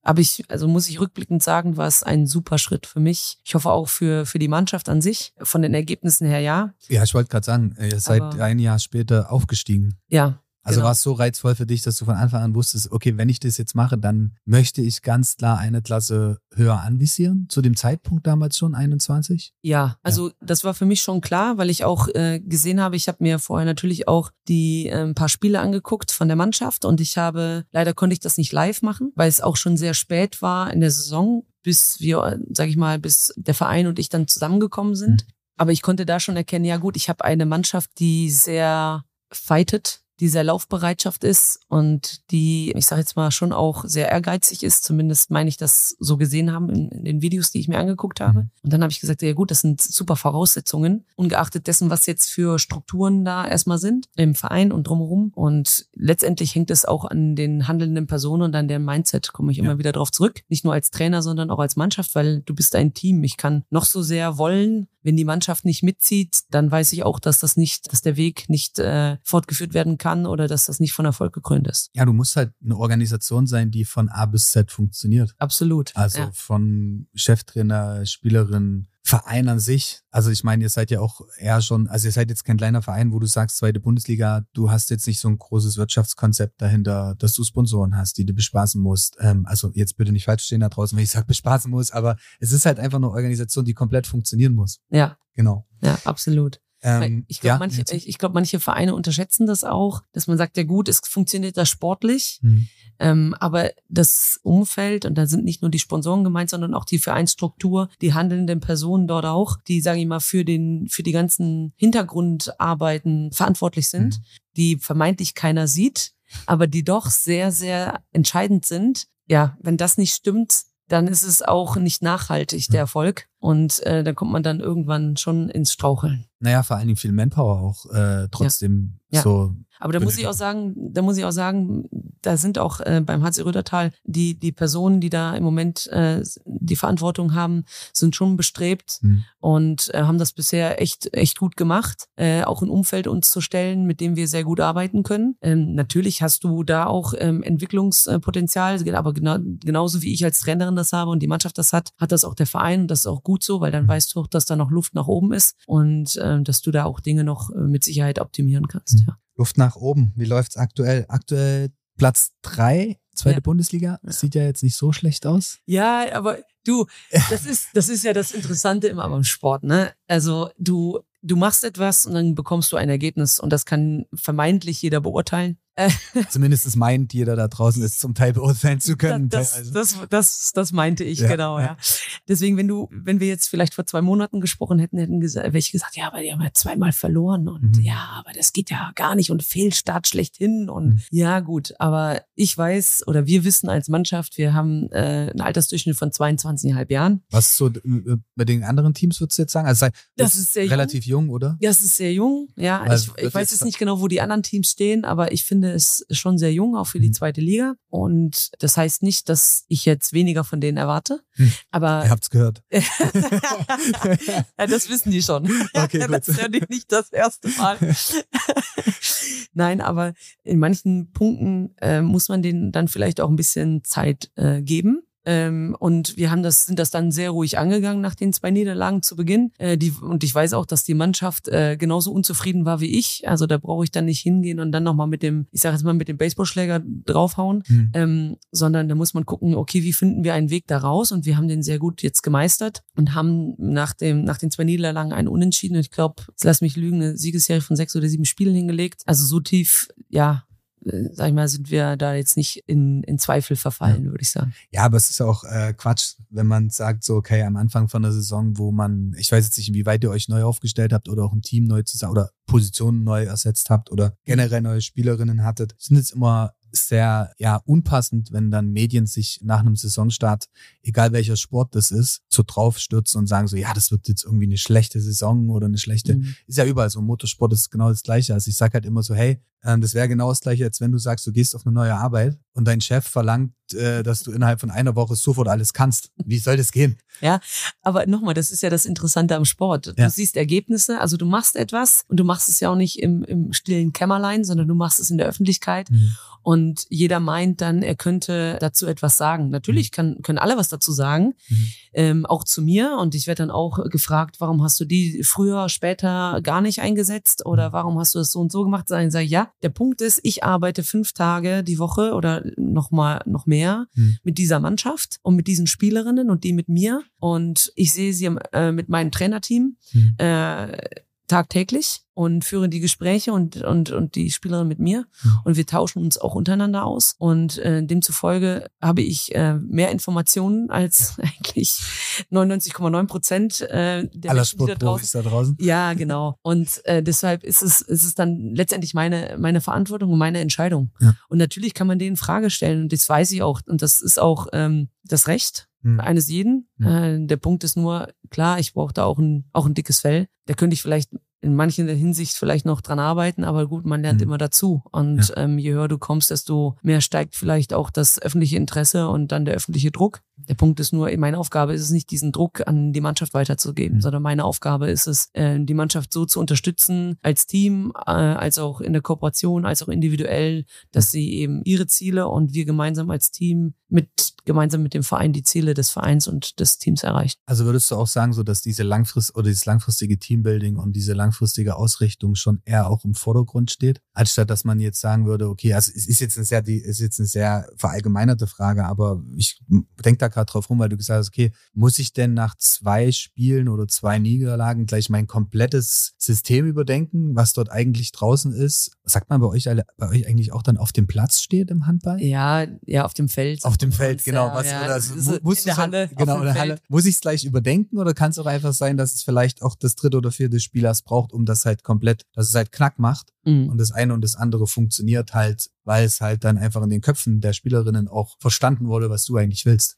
aber ich, also muss ich rückblickend sagen, war es ein super Schritt für mich. Ich hoffe auch für, für die Mannschaft an sich. Von den Ergebnissen her ja. Ja, ich wollte gerade sagen, ihr seid Aber ein Jahr später aufgestiegen. Ja, also genau. war es so reizvoll für dich, dass du von Anfang an wusstest, okay, wenn ich das jetzt mache, dann möchte ich ganz klar eine Klasse höher anvisieren, zu dem Zeitpunkt damals schon 21? Ja, also ja. das war für mich schon klar, weil ich auch äh, gesehen habe, ich habe mir vorher natürlich auch die äh, paar Spiele angeguckt von der Mannschaft und ich habe, leider konnte ich das nicht live machen, weil es auch schon sehr spät war in der Saison, bis wir, sag ich mal, bis der Verein und ich dann zusammengekommen sind. Mhm. Aber ich konnte da schon erkennen, ja gut, ich habe eine Mannschaft, die sehr fightet die sehr Laufbereitschaft ist und die, ich sage jetzt mal, schon auch sehr ehrgeizig ist. Zumindest meine ich das so gesehen haben in, in den Videos, die ich mir angeguckt habe. Mhm. Und dann habe ich gesagt, ja gut, das sind super Voraussetzungen, ungeachtet dessen, was jetzt für Strukturen da erstmal sind im Verein und drumherum. Und letztendlich hängt es auch an den handelnden Personen und an deren Mindset, komme ich ja. immer wieder drauf zurück. Nicht nur als Trainer, sondern auch als Mannschaft, weil du bist ein Team. Ich kann noch so sehr wollen, wenn die Mannschaft nicht mitzieht, dann weiß ich auch, dass das nicht, dass der Weg nicht äh, fortgeführt werden kann oder dass das nicht von Erfolg gekrönt ist. Ja, du musst halt eine Organisation sein, die von A bis Z funktioniert. Absolut. Also ja. von Cheftrainer, Spielerin, Verein an sich, also ich meine, ihr seid ja auch eher schon, also ihr seid jetzt kein kleiner Verein, wo du sagst, zweite Bundesliga, du hast jetzt nicht so ein großes Wirtschaftskonzept dahinter, dass du Sponsoren hast, die du bespaßen musst. Ähm, also jetzt bitte nicht falsch stehen da draußen, wenn ich sage [LAUGHS] bespaßen muss, aber es ist halt einfach eine Organisation, die komplett funktionieren muss. Ja. Genau. Ja, absolut. Ähm, ich glaube, ja, manche, ich, glaub, manche Vereine unterschätzen das auch, dass man sagt, ja gut, es funktioniert da sportlich, mhm. ähm, aber das Umfeld, und da sind nicht nur die Sponsoren gemeint, sondern auch die Vereinsstruktur, die handelnden Personen dort auch, die, sage ich mal, für den, für die ganzen Hintergrundarbeiten verantwortlich sind, mhm. die vermeintlich keiner sieht, aber die doch sehr, sehr entscheidend sind. Ja, wenn das nicht stimmt, dann ist es auch nicht nachhaltig, der Erfolg. Und äh, da kommt man dann irgendwann schon ins Straucheln. Naja, vor allen Dingen viel Manpower auch äh, trotzdem ja. so aber da muss ich auch sagen, da muss ich auch sagen, da sind auch äh, beim HC Rödertal die, die Personen, die da im Moment äh, die Verantwortung haben, sind schon bestrebt mhm. und äh, haben das bisher echt, echt gut gemacht, äh, auch ein Umfeld uns zu stellen, mit dem wir sehr gut arbeiten können. Ähm, natürlich hast du da auch ähm, Entwicklungspotenzial, aber genau, genauso wie ich als Trainerin das habe und die Mannschaft das hat, hat das auch der Verein und das ist auch gut so, weil dann weißt du auch, dass da noch Luft nach oben ist und äh, dass du da auch Dinge noch äh, mit Sicherheit optimieren kannst. Mhm. Ja. Luft nach oben. Wie läuft's aktuell? Aktuell Platz drei, zweite ja. Bundesliga. Das sieht ja jetzt nicht so schlecht aus. Ja, aber du, [LAUGHS] das ist, das ist ja das Interessante immer beim Sport, ne? Also du, du machst etwas und dann bekommst du ein Ergebnis und das kann vermeintlich jeder beurteilen. [LAUGHS] Zumindest meint jeder da draußen es zum Teil beurteilen zu können. Das, das, das, das, meinte ich, ja, genau, ja. ja. Deswegen, wenn du, wenn wir jetzt vielleicht vor zwei Monaten gesprochen hätten, hätten ich gesagt, ja, aber die haben ja zweimal verloren und mhm. ja, aber das geht ja gar nicht und Fehlstart schlechthin und mhm. ja, gut, aber ich weiß oder wir wissen als Mannschaft, wir haben äh, einen Altersdurchschnitt von 22,5 Jahren. Was ist so äh, bei den anderen Teams würdest du jetzt sagen? Also das ist sehr relativ jung, jung oder? Das ist sehr jung, ja. Weil, ich, ich weiß jetzt nicht genau, wo die anderen Teams stehen, aber ich finde, finde es schon sehr jung, auch für die mhm. zweite Liga. Und das heißt nicht, dass ich jetzt weniger von denen erwarte. Hm. Aber Ihr habt's gehört. [LAUGHS] ja, das wissen die schon. Okay, [LAUGHS] gut. Das ist ja nicht das erste Mal. [LAUGHS] Nein, aber in manchen Punkten äh, muss man denen dann vielleicht auch ein bisschen Zeit äh, geben. Ähm, und wir haben das, sind das dann sehr ruhig angegangen nach den zwei Niederlagen zu Beginn. Äh, die, und ich weiß auch, dass die Mannschaft äh, genauso unzufrieden war wie ich. Also da brauche ich dann nicht hingehen und dann nochmal mit dem, ich sage jetzt mal, mit dem Baseballschläger draufhauen, mhm. ähm, sondern da muss man gucken, okay, wie finden wir einen Weg da raus? Und wir haben den sehr gut jetzt gemeistert und haben nach dem, nach den zwei Niederlagen einen Unentschieden. Ich glaube, lass mich lügen, eine Siegesserie von sechs oder sieben Spielen hingelegt. Also so tief, ja, sag ich mal, sind wir da jetzt nicht in, in Zweifel verfallen, ja. würde ich sagen. Ja, aber es ist auch äh, Quatsch, wenn man sagt, so, okay, am Anfang von der Saison, wo man, ich weiß jetzt nicht, wie weit ihr euch neu aufgestellt habt oder auch ein Team neu zusammen oder Positionen neu ersetzt habt oder generell neue Spielerinnen hattet, sind jetzt immer sehr ja unpassend, wenn dann Medien sich nach einem Saisonstart, egal welcher Sport das ist, so draufstürzen und sagen so, ja, das wird jetzt irgendwie eine schlechte Saison oder eine schlechte, mhm. ist ja überall so. Motorsport ist genau das Gleiche. Also ich sage halt immer so, hey, das wäre genau das Gleiche, als wenn du sagst, du gehst auf eine neue Arbeit und dein Chef verlangt, äh, dass du innerhalb von einer Woche sofort alles kannst. Wie soll das gehen? Ja, aber nochmal, das ist ja das Interessante am Sport. Du ja. siehst Ergebnisse, also du machst etwas und du machst es ja auch nicht im, im stillen Kämmerlein, sondern du machst es in der Öffentlichkeit. Mhm. Und jeder meint dann, er könnte dazu etwas sagen. Natürlich mhm. kann, können alle was dazu sagen, mhm. ähm, auch zu mir. Und ich werde dann auch gefragt, warum hast du die früher, später gar nicht eingesetzt oder mhm. warum hast du das so und so gemacht? Dann sage ich, ja, der Punkt ist, ich arbeite fünf Tage die Woche oder noch mal noch mehr mhm. mit dieser Mannschaft und mit diesen Spielerinnen und die mit mir. Und ich sehe sie äh, mit meinem Trainerteam. Mhm. Äh, tagtäglich und führe die Gespräche und, und, und die Spielerin mit mir. Und wir tauschen uns auch untereinander aus. Und äh, demzufolge habe ich äh, mehr Informationen als [LAUGHS] eigentlich 99,9 Prozent äh, der Aller die da draußen Sportprofis da draußen. ja, genau. Und äh, deshalb ist es, ist es dann letztendlich meine, meine Verantwortung und meine Entscheidung. Ja. Und natürlich kann man denen Frage stellen und das weiß ich auch. Und das ist auch ähm, das Recht Hm. eines jeden. Hm. Äh, der Punkt ist nur, klar, ich brauche da auch ein, auch ein dickes Fell. Da könnte ich vielleicht in manchen Hinsicht vielleicht noch dran arbeiten, aber gut, man lernt Hm. immer dazu. Und ähm, je höher du kommst, desto mehr steigt vielleicht auch das öffentliche Interesse und dann der öffentliche Druck. Der Punkt ist nur, meine Aufgabe ist es nicht, diesen Druck an die Mannschaft weiterzugeben, Mhm. sondern meine Aufgabe ist es, äh, die Mannschaft so zu unterstützen, als Team, äh, als auch in der Kooperation, als auch individuell, dass sie eben ihre Ziele und wir gemeinsam als Team mit, gemeinsam mit dem Verein die Ziele des Vereins und des Teams erreichen. Also würdest du auch sagen, so dass diese langfrist oder dieses langfristige Teambuilding und diese langfristige Ausrichtung schon eher auch im Vordergrund steht, anstatt dass man jetzt sagen würde, okay, also es ist jetzt eine sehr, die ist jetzt eine sehr verallgemeinerte Frage, aber ich denke da gerade drauf rum, weil du gesagt hast, okay, muss ich denn nach zwei Spielen oder zwei Niederlagen gleich mein komplettes System überdenken, was dort eigentlich draußen ist? Sagt man bei euch alle, bei euch eigentlich auch dann auf dem Platz steht im Handball? Ja, ja, auf dem Feld. Auf dem Feld, genau. Was, ja, also, ist mu- in der halt- Halle, auf Genau, in der Feld. Halle. Muss ich es gleich überdenken oder kann es auch einfach sein, dass es vielleicht auch das dritte oder vierte Spielers braucht, um das halt komplett, dass es halt Knack macht Mhm. und das eine und das andere funktioniert halt, weil es halt dann einfach in den Köpfen der Spielerinnen auch verstanden wurde, was du eigentlich willst.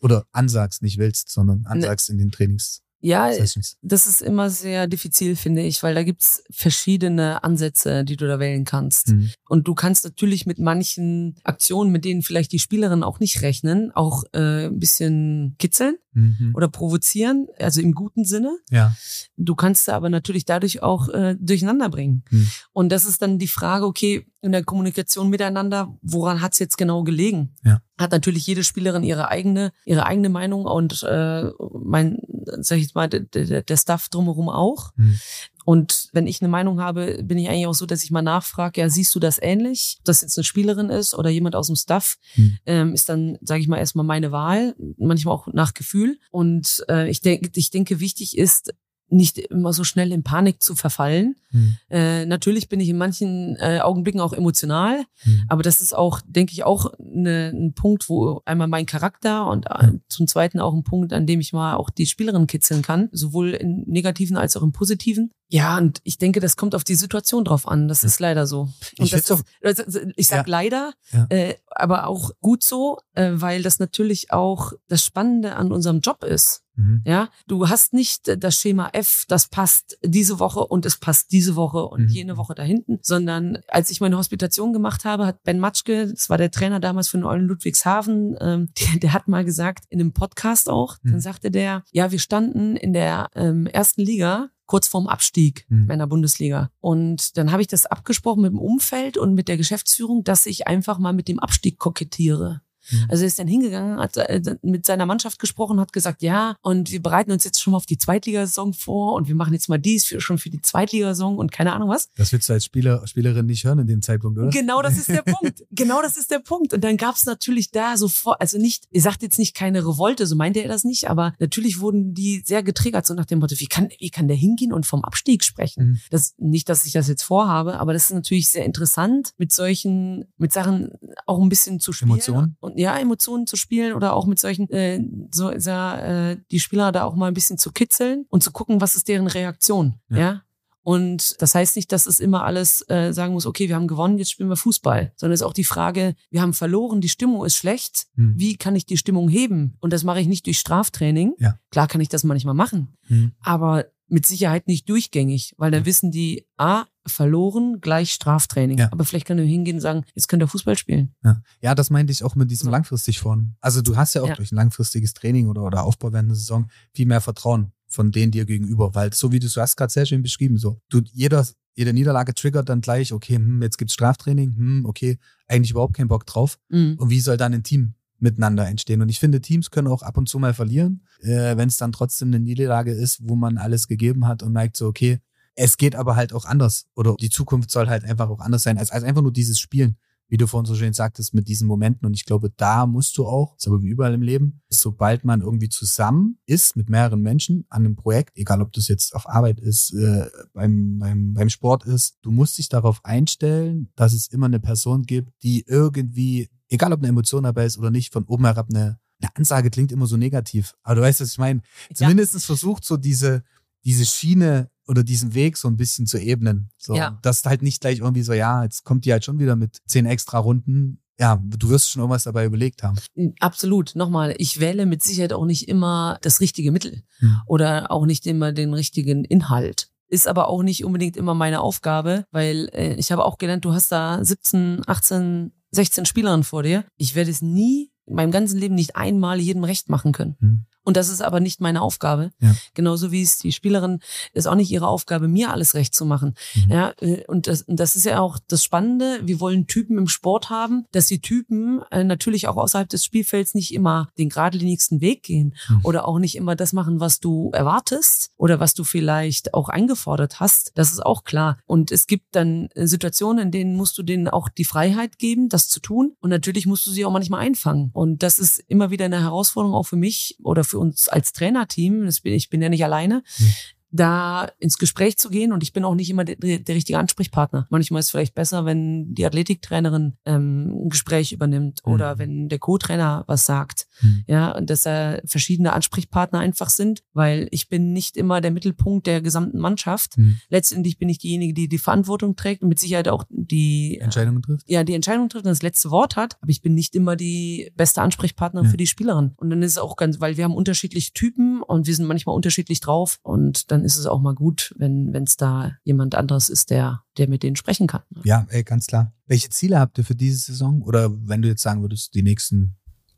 Oder ansagst, nicht willst, sondern ansagst in den Trainings. Ja, Sessions. das ist immer sehr diffizil, finde ich, weil da gibt's verschiedene Ansätze, die du da wählen kannst. Mhm. Und du kannst natürlich mit manchen Aktionen, mit denen vielleicht die Spielerinnen auch nicht rechnen, auch äh, ein bisschen kitzeln Mhm. oder provozieren, also im guten Sinne. Ja. Du kannst aber natürlich dadurch auch äh, durcheinander bringen. Hm. Und das ist dann die Frage, okay, in der Kommunikation miteinander, woran hat's jetzt genau gelegen? Ja. Hat natürlich jede Spielerin ihre eigene, ihre eigene Meinung und äh, mein, sag ich mal, der, der, der Stuff drumherum auch. Hm. Und wenn ich eine Meinung habe, bin ich eigentlich auch so, dass ich mal nachfrage, ja, siehst du das ähnlich? Ob das jetzt eine Spielerin ist oder jemand aus dem Staff, Hm. ähm, ist dann, sage ich mal, erstmal meine Wahl, manchmal auch nach Gefühl. Und äh, ich, denke, ich denke, wichtig ist, nicht immer so schnell in Panik zu verfallen. Hm. Äh, natürlich bin ich in manchen äh, Augenblicken auch emotional, Hm. aber das ist auch, denke ich, auch ne, ein Punkt, wo einmal mein Charakter und äh, zum Zweiten auch ein Punkt, an dem ich mal auch die Spielerin kitzeln kann, sowohl im Negativen als auch im Positiven. Ja, und ich denke, das kommt auf die Situation drauf an. Das ist leider so. Und Ich das find's ist, also, ich sag Ja. leider, Ja. äh, aber auch gut so, äh, weil das natürlich auch das Spannende an unserem Job ist. Mhm. Ja, du hast nicht äh, das Schema F, das passt diese Woche und es passt diese Woche und Mhm. jene Woche da hinten, sondern als ich meine Hospitation gemacht habe, hat Ben Matschke, das war der Trainer damals für den Eulen Ludwigshafen, ähm, [LAUGHS] der, der hat mal gesagt, in einem Podcast auch, Mhm. dann sagte der, ja, wir standen in der ähm, ersten Liga kurz vorm Abstieg Mhm. meiner Bundesliga. Und dann habe ich das abgesprochen mit dem Umfeld und mit der Geschäftsführung, dass ich einfach mal mit dem Abstieg kokettiere. Mhm. Also er ist dann hingegangen, hat äh, mit seiner Mannschaft gesprochen, hat gesagt, ja, und wir bereiten uns jetzt schon mal auf die Zweitligasaison vor und wir machen jetzt mal dies für, schon für die Zweitligasaison und keine Ahnung was. Das willst du als Spieler, Spielerin nicht hören in dem Zeitpunkt, oder? Genau das ist der [LAUGHS] Punkt. Genau das ist der Punkt. Und dann gab es natürlich da sofort, also nicht, ihr sagt jetzt nicht keine Revolte, so meinte er das nicht, aber natürlich wurden die sehr getriggert, so nach dem Motto, wie kann, wie kann der hingehen und vom Abstieg sprechen? Mhm. Das, nicht, dass ich das jetzt vorhabe, aber das ist natürlich sehr interessant, mit solchen, mit Sachen auch ein bisschen zu spielen. Emotionen? Und ja, Emotionen zu spielen oder auch mit solchen, äh, so, so äh, die Spieler da auch mal ein bisschen zu kitzeln und zu gucken, was ist deren Reaktion. Ja. ja? Und das heißt nicht, dass es immer alles äh, sagen muss, okay, wir haben gewonnen, jetzt spielen wir Fußball, sondern es ist auch die Frage, wir haben verloren, die Stimmung ist schlecht, Mhm. wie kann ich die Stimmung heben? Und das mache ich nicht durch Straftraining. Ja. Klar kann ich das manchmal machen, Mhm. aber mit Sicherheit nicht durchgängig, weil dann wissen die, ah, verloren gleich Straftraining. Ja. Aber vielleicht können wir hingehen und sagen, jetzt könnt ihr Fußball spielen. Ja. ja, das meinte ich auch mit diesem So. langfristig vorn. Also du hast ja auch Ja. durch ein langfristiges Training oder, oder Aufbau während der Saison viel mehr Vertrauen von denen dir gegenüber, weil so wie du es hast gerade sehr schön beschrieben, so du jeder jede Niederlage triggert dann gleich, okay, hm, jetzt gibt's Straftraining, hm, okay, eigentlich überhaupt keinen Bock drauf. Mhm. Und wie soll dann ein Team miteinander entstehen? Und ich finde, Teams können auch ab und zu mal verlieren, äh, wenn es dann trotzdem eine Niederlage ist, wo man alles gegeben hat und merkt so, okay, es geht aber halt auch anders oder die Zukunft soll halt einfach auch anders sein, als, als einfach nur dieses Spielen wie du vorhin so schön sagtest, mit diesen Momenten. Und ich glaube, da musst du auch, ist aber wie überall im Leben, sobald man irgendwie zusammen ist mit mehreren Menschen an einem Projekt, egal ob das jetzt auf Arbeit ist, äh, beim, beim, beim Sport ist, du musst dich darauf einstellen, dass es immer eine Person gibt, die irgendwie, egal ob eine Emotion dabei ist oder nicht, von oben herab eine, eine Ansage klingt immer so negativ. Aber du weißt, was ich meine. Zumindest ja. versucht so diese, diese Schiene oder diesen Weg so ein bisschen zu ebnen. So, ja. dass halt nicht gleich irgendwie so, ja, jetzt kommt die halt schon wieder mit zehn extra Runden. Ja, du wirst schon irgendwas dabei überlegt haben. Absolut. Nochmal, ich wähle mit Sicherheit auch nicht immer das richtige Mittel hm. oder auch nicht immer den richtigen Inhalt ist aber auch nicht unbedingt immer meine Aufgabe, weil äh, ich habe auch gelernt, du hast da 17, 18, 16 Spielerinnen vor dir. Ich werde es nie in meinem ganzen Leben nicht einmal jedem recht machen können. Hm. Und das ist aber nicht meine Aufgabe. Ja. Genauso wie es die Spielerin ist auch nicht ihre Aufgabe, mir alles recht zu machen. Mhm. Ja, äh, und das, und das ist ja auch das Spannende. Wir wollen Typen im Sport haben, dass die Typen äh, natürlich auch außerhalb des Spielfelds nicht immer den geradlinigsten Weg gehen mhm. oder auch nicht immer das machen, was du erwartest oder was du vielleicht auch eingefordert hast. Das ist auch klar. Und es gibt dann äh, Situationen, in denen musst du denen auch die Freiheit geben, das zu tun. Und natürlich musst du sie auch manchmal einfangen. Und das ist immer wieder eine Herausforderung auch für mich oder für uns als Trainerteam, ich bin ja nicht alleine, hm da ins Gespräch zu gehen und ich bin auch nicht immer der, der richtige Ansprechpartner. Manchmal ist es vielleicht besser, wenn die Athletiktrainerin ähm, ein Gespräch übernimmt mhm. oder wenn der Co-Trainer was sagt. Mhm. Ja, und dass da verschiedene Ansprechpartner einfach sind, weil ich bin nicht immer der Mittelpunkt der gesamten Mannschaft. Mhm. Letztendlich bin ich diejenige, die die Verantwortung trägt und mit Sicherheit auch die Entscheidungen trifft. Ja, die Entscheidung trifft und das letzte Wort hat, aber ich bin nicht immer die beste Ansprechpartnerin ja. für die Spielerin. Und dann ist es auch ganz, weil wir haben unterschiedliche Typen und wir sind manchmal unterschiedlich drauf und dann dann ist es auch mal gut, wenn es da jemand anderes ist, der, der mit denen sprechen kann. Ne? Ja, ey, ganz klar. Welche Ziele habt ihr für diese Saison? Oder wenn du jetzt sagen würdest, die nächsten,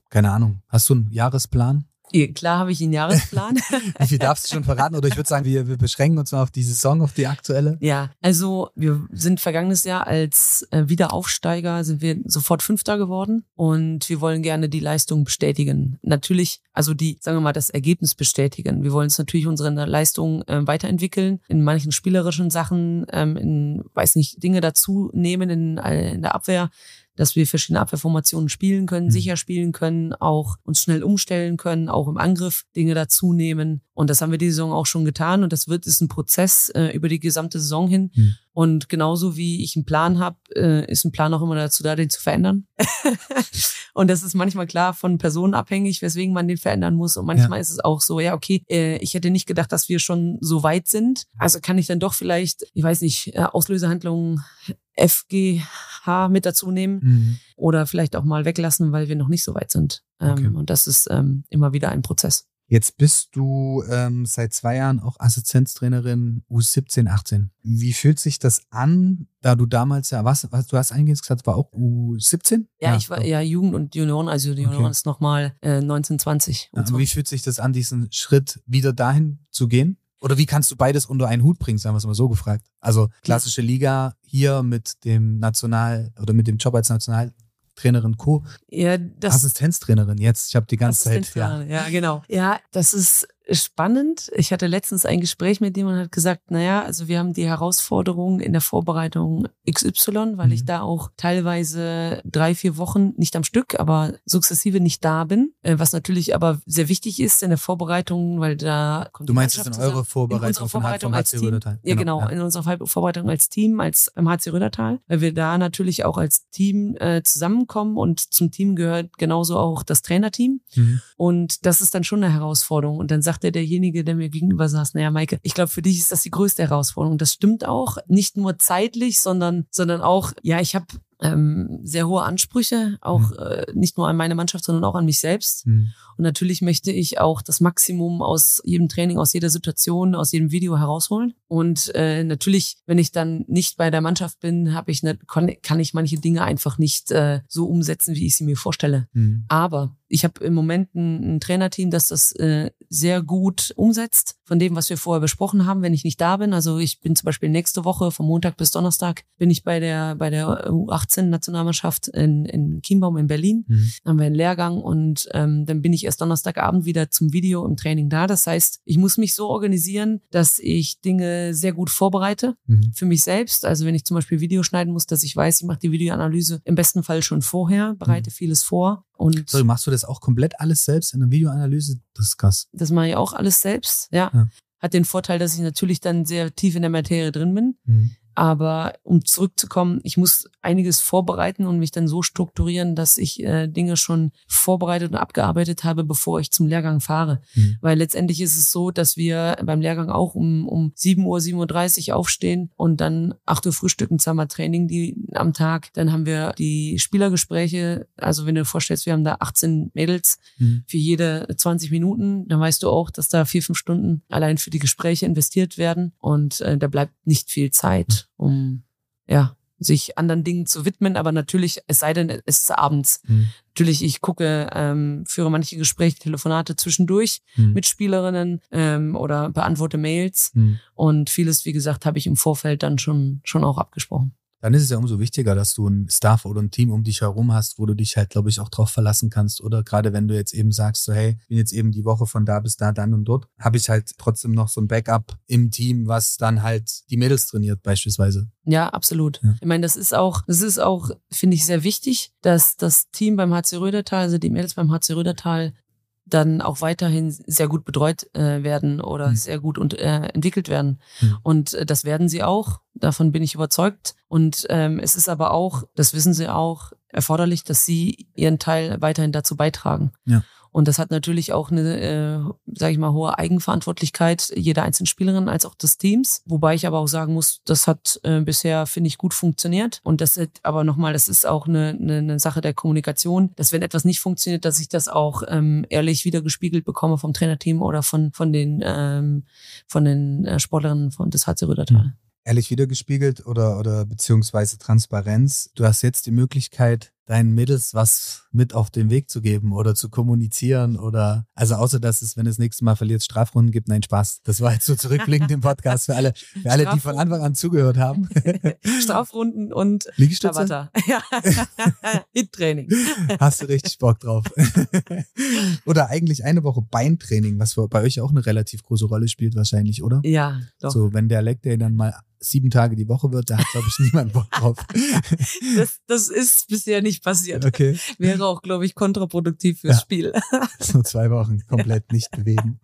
keine Ahnung, hast du einen Jahresplan? Klar habe ich einen Jahresplan. [LAUGHS] Wie viel darfst du schon verraten? Oder ich würde sagen, wir, wir beschränken uns mal auf die Saison, auf die aktuelle. Ja, also wir sind vergangenes Jahr als äh, Wiederaufsteiger sind wir sofort Fünfter geworden und wir wollen gerne die Leistung bestätigen. Natürlich, also die, sagen wir mal, das Ergebnis bestätigen. Wir wollen uns natürlich unsere Leistung äh, weiterentwickeln, in manchen spielerischen Sachen, ähm, in, weiß nicht, Dinge dazu nehmen in, in der Abwehr dass wir verschiedene Abwehrformationen spielen können, mhm. sicher spielen können, auch uns schnell umstellen können, auch im Angriff Dinge dazu nehmen. Und das haben wir die Saison auch schon getan. Und das wird ist ein Prozess äh, über die gesamte Saison hin. Mhm. Und genauso wie ich einen Plan habe, äh, ist ein Plan auch immer dazu da, den zu verändern. [LAUGHS] und das ist manchmal klar von Personen abhängig, weswegen man den verändern muss. Und manchmal ja. ist es auch so, ja, okay, äh, ich hätte nicht gedacht, dass wir schon so weit sind. Also kann ich dann doch vielleicht, ich weiß nicht, äh, Auslösehandlungen FGH mit dazu nehmen mhm. oder vielleicht auch mal weglassen, weil wir noch nicht so weit sind. Ähm, okay. Und das ist ähm, immer wieder ein Prozess. Jetzt bist du ähm, seit zwei Jahren auch Assistenztrainerin U17, 18. Wie fühlt sich das an, da du damals ja, was, was du hast eingehend gesagt, war auch U17? Ja, ja ich war doch. ja Jugend und Junioren, also Junioren okay. ist nochmal äh, 1920. Ja, wie fühlt sich das an, diesen Schritt wieder dahin zu gehen? Oder wie kannst du beides unter einen Hut bringen, sagen wir es mal so gefragt? Also klassische Liga hier mit dem National oder mit dem Job als National Trainerin Co. Ja, das Assistenztrainerin jetzt. Ich habe die ganze Zeit. Ja. ja, genau. Ja, das ist spannend. Ich hatte letztens ein Gespräch mit dem und hat gesagt, naja, also wir haben die Herausforderung in der Vorbereitung XY, weil mhm. ich da auch teilweise drei, vier Wochen nicht am Stück, aber sukzessive nicht da bin. Äh, was natürlich aber sehr wichtig ist in der Vorbereitung, weil da kommt Du meinst es in eure Vorbereitung, in Vorbereitung als Team. Rödertal? Ja, genau, genau ja. in unserer Vorbereitung als Team, als im HC Rödertal, weil wir da natürlich auch als Team äh, zusammenkommen und zum Team gehört genauso auch das Trainerteam. Mhm. Und das ist dann schon eine Herausforderung. Und dann sagt sagte derjenige, der mir gegenüber saß, naja, Maike, ich glaube, für dich ist das die größte Herausforderung. Das stimmt auch, nicht nur zeitlich, sondern, sondern auch, ja, ich habe ähm, sehr hohe Ansprüche, auch mhm. äh, nicht nur an meine Mannschaft, sondern auch an mich selbst. Mhm. Und natürlich möchte ich auch das Maximum aus jedem Training, aus jeder Situation, aus jedem Video herausholen. Und äh, natürlich, wenn ich dann nicht bei der Mannschaft bin, habe ich ne, kann ich manche Dinge einfach nicht äh, so umsetzen, wie ich sie mir vorstelle. Mhm. Aber ich habe im Moment ein, ein, Trainerteam, das das äh, sehr gut umsetzt von dem, was wir vorher besprochen haben, wenn ich nicht da bin. Also ich bin zum Beispiel nächste Woche vom Montag bis Donnerstag bin ich bei der bei der U18 Nationalmannschaft in, in Chiembaum in Berlin. Mhm. Dann haben wir einen Lehrgang und ähm, dann bin ich erst Donnerstagabend wieder zum Video im Training da. Das heißt, ich muss mich so organisieren, dass ich Dinge sehr gut vorbereite mhm. für mich selbst. Also wenn ich zum Beispiel Video schneiden muss, dass ich weiß, ich mache die Videoanalyse im besten Fall schon vorher, bereite mhm. vieles vor. Und so, machst du das auch komplett alles selbst in der Videoanalyse? Das ist krass. Das mache ich auch alles selbst, ja. ja. Hat den Vorteil, dass ich natürlich dann sehr tief in der Materie drin bin. Mhm. Aber um zurückzukommen, ich muss einiges vorbereiten und mich dann so strukturieren, dass ich äh, Dinge schon vorbereitet und abgearbeitet habe, bevor ich zum Lehrgang fahre. Mhm. Weil letztendlich ist es so, dass wir beim Lehrgang auch um, um 7 Uhr, 7.30 Uhr aufstehen und dann 8 Uhr frühstücken, zweimal Training die, am Tag. Dann haben wir die Spielergespräche. Also wenn du dir vorstellst, wir haben da 18 Mädels mhm. für jede 20 Minuten, dann weißt du auch, dass da vier, fünf Stunden allein für die Gespräche investiert werden und äh, da bleibt nicht viel Zeit um ja sich anderen Dingen zu widmen, aber natürlich, es sei denn, es ist abends. Mhm. Natürlich, ich gucke, ähm, führe manche Gespräche, Telefonate zwischendurch mhm. mit Spielerinnen ähm, oder beantworte Mails mhm. und vieles, wie gesagt, habe ich im Vorfeld dann schon schon auch abgesprochen dann ist es ja umso wichtiger, dass du ein Staff oder ein Team um dich herum hast, wo du dich halt, glaube ich, auch drauf verlassen kannst. Oder gerade wenn du jetzt eben sagst, so hey, bin jetzt eben die Woche von da bis da, dann und dort, habe ich halt trotzdem noch so ein Backup im Team, was dann halt die Mädels trainiert beispielsweise. Ja, absolut. Ja. Ich meine, das ist auch, das ist auch, finde ich, sehr wichtig, dass das Team beim HC Rödertal, also die Mädels beim HC Rödertal, dann auch weiterhin sehr gut betreut äh, werden oder mhm. sehr gut und, äh, entwickelt werden. Mhm. Und äh, das werden sie auch. Davon bin ich überzeugt. Und ähm, es ist aber auch, das wissen sie auch, erforderlich, dass sie ihren Teil weiterhin dazu beitragen. Ja. Und das hat natürlich auch eine, äh, sage ich mal, hohe Eigenverantwortlichkeit jeder einzelnen Spielerin als auch des Teams. Wobei ich aber auch sagen muss, das hat äh, bisher, finde ich, gut funktioniert. Und das ist aber nochmal, das ist auch eine, eine, eine Sache der Kommunikation, dass wenn etwas nicht funktioniert, dass ich das auch ähm, ehrlich wieder gespiegelt bekomme vom Trainerteam oder von, von den, ähm, von den äh, Sportlerinnen von des HC Rödertal. Mhm ehrlich wiedergespiegelt oder, oder beziehungsweise Transparenz. Du hast jetzt die Möglichkeit, deinen Mädels was mit auf den Weg zu geben oder zu kommunizieren oder, also außer dass es, wenn es nächstes Mal verliert, Strafrunden gibt, nein, Spaß. Das war jetzt so zurückblickend im Podcast für alle, für alle, die von Anfang an zugehört haben. [LAUGHS] Strafrunden und Liegestütze? [LAUGHS] Ja. [LAUGHS] Hit-Training. Hast du richtig Bock drauf. oder eigentlich eine Woche Beintraining, was bei euch auch eine relativ große Rolle spielt wahrscheinlich, oder? Ja, doch. So, wenn der Leg Day dann mal sieben Tage die Woche wird, da hat, glaube ich, niemand Bock drauf. das, das ist bisher nicht passiert. Okay. [LAUGHS] Wäre auch, glaube ich, kontraproduktiv fürs ja. Spiel. [LAUGHS] so zwei Wochen komplett nicht bewegen.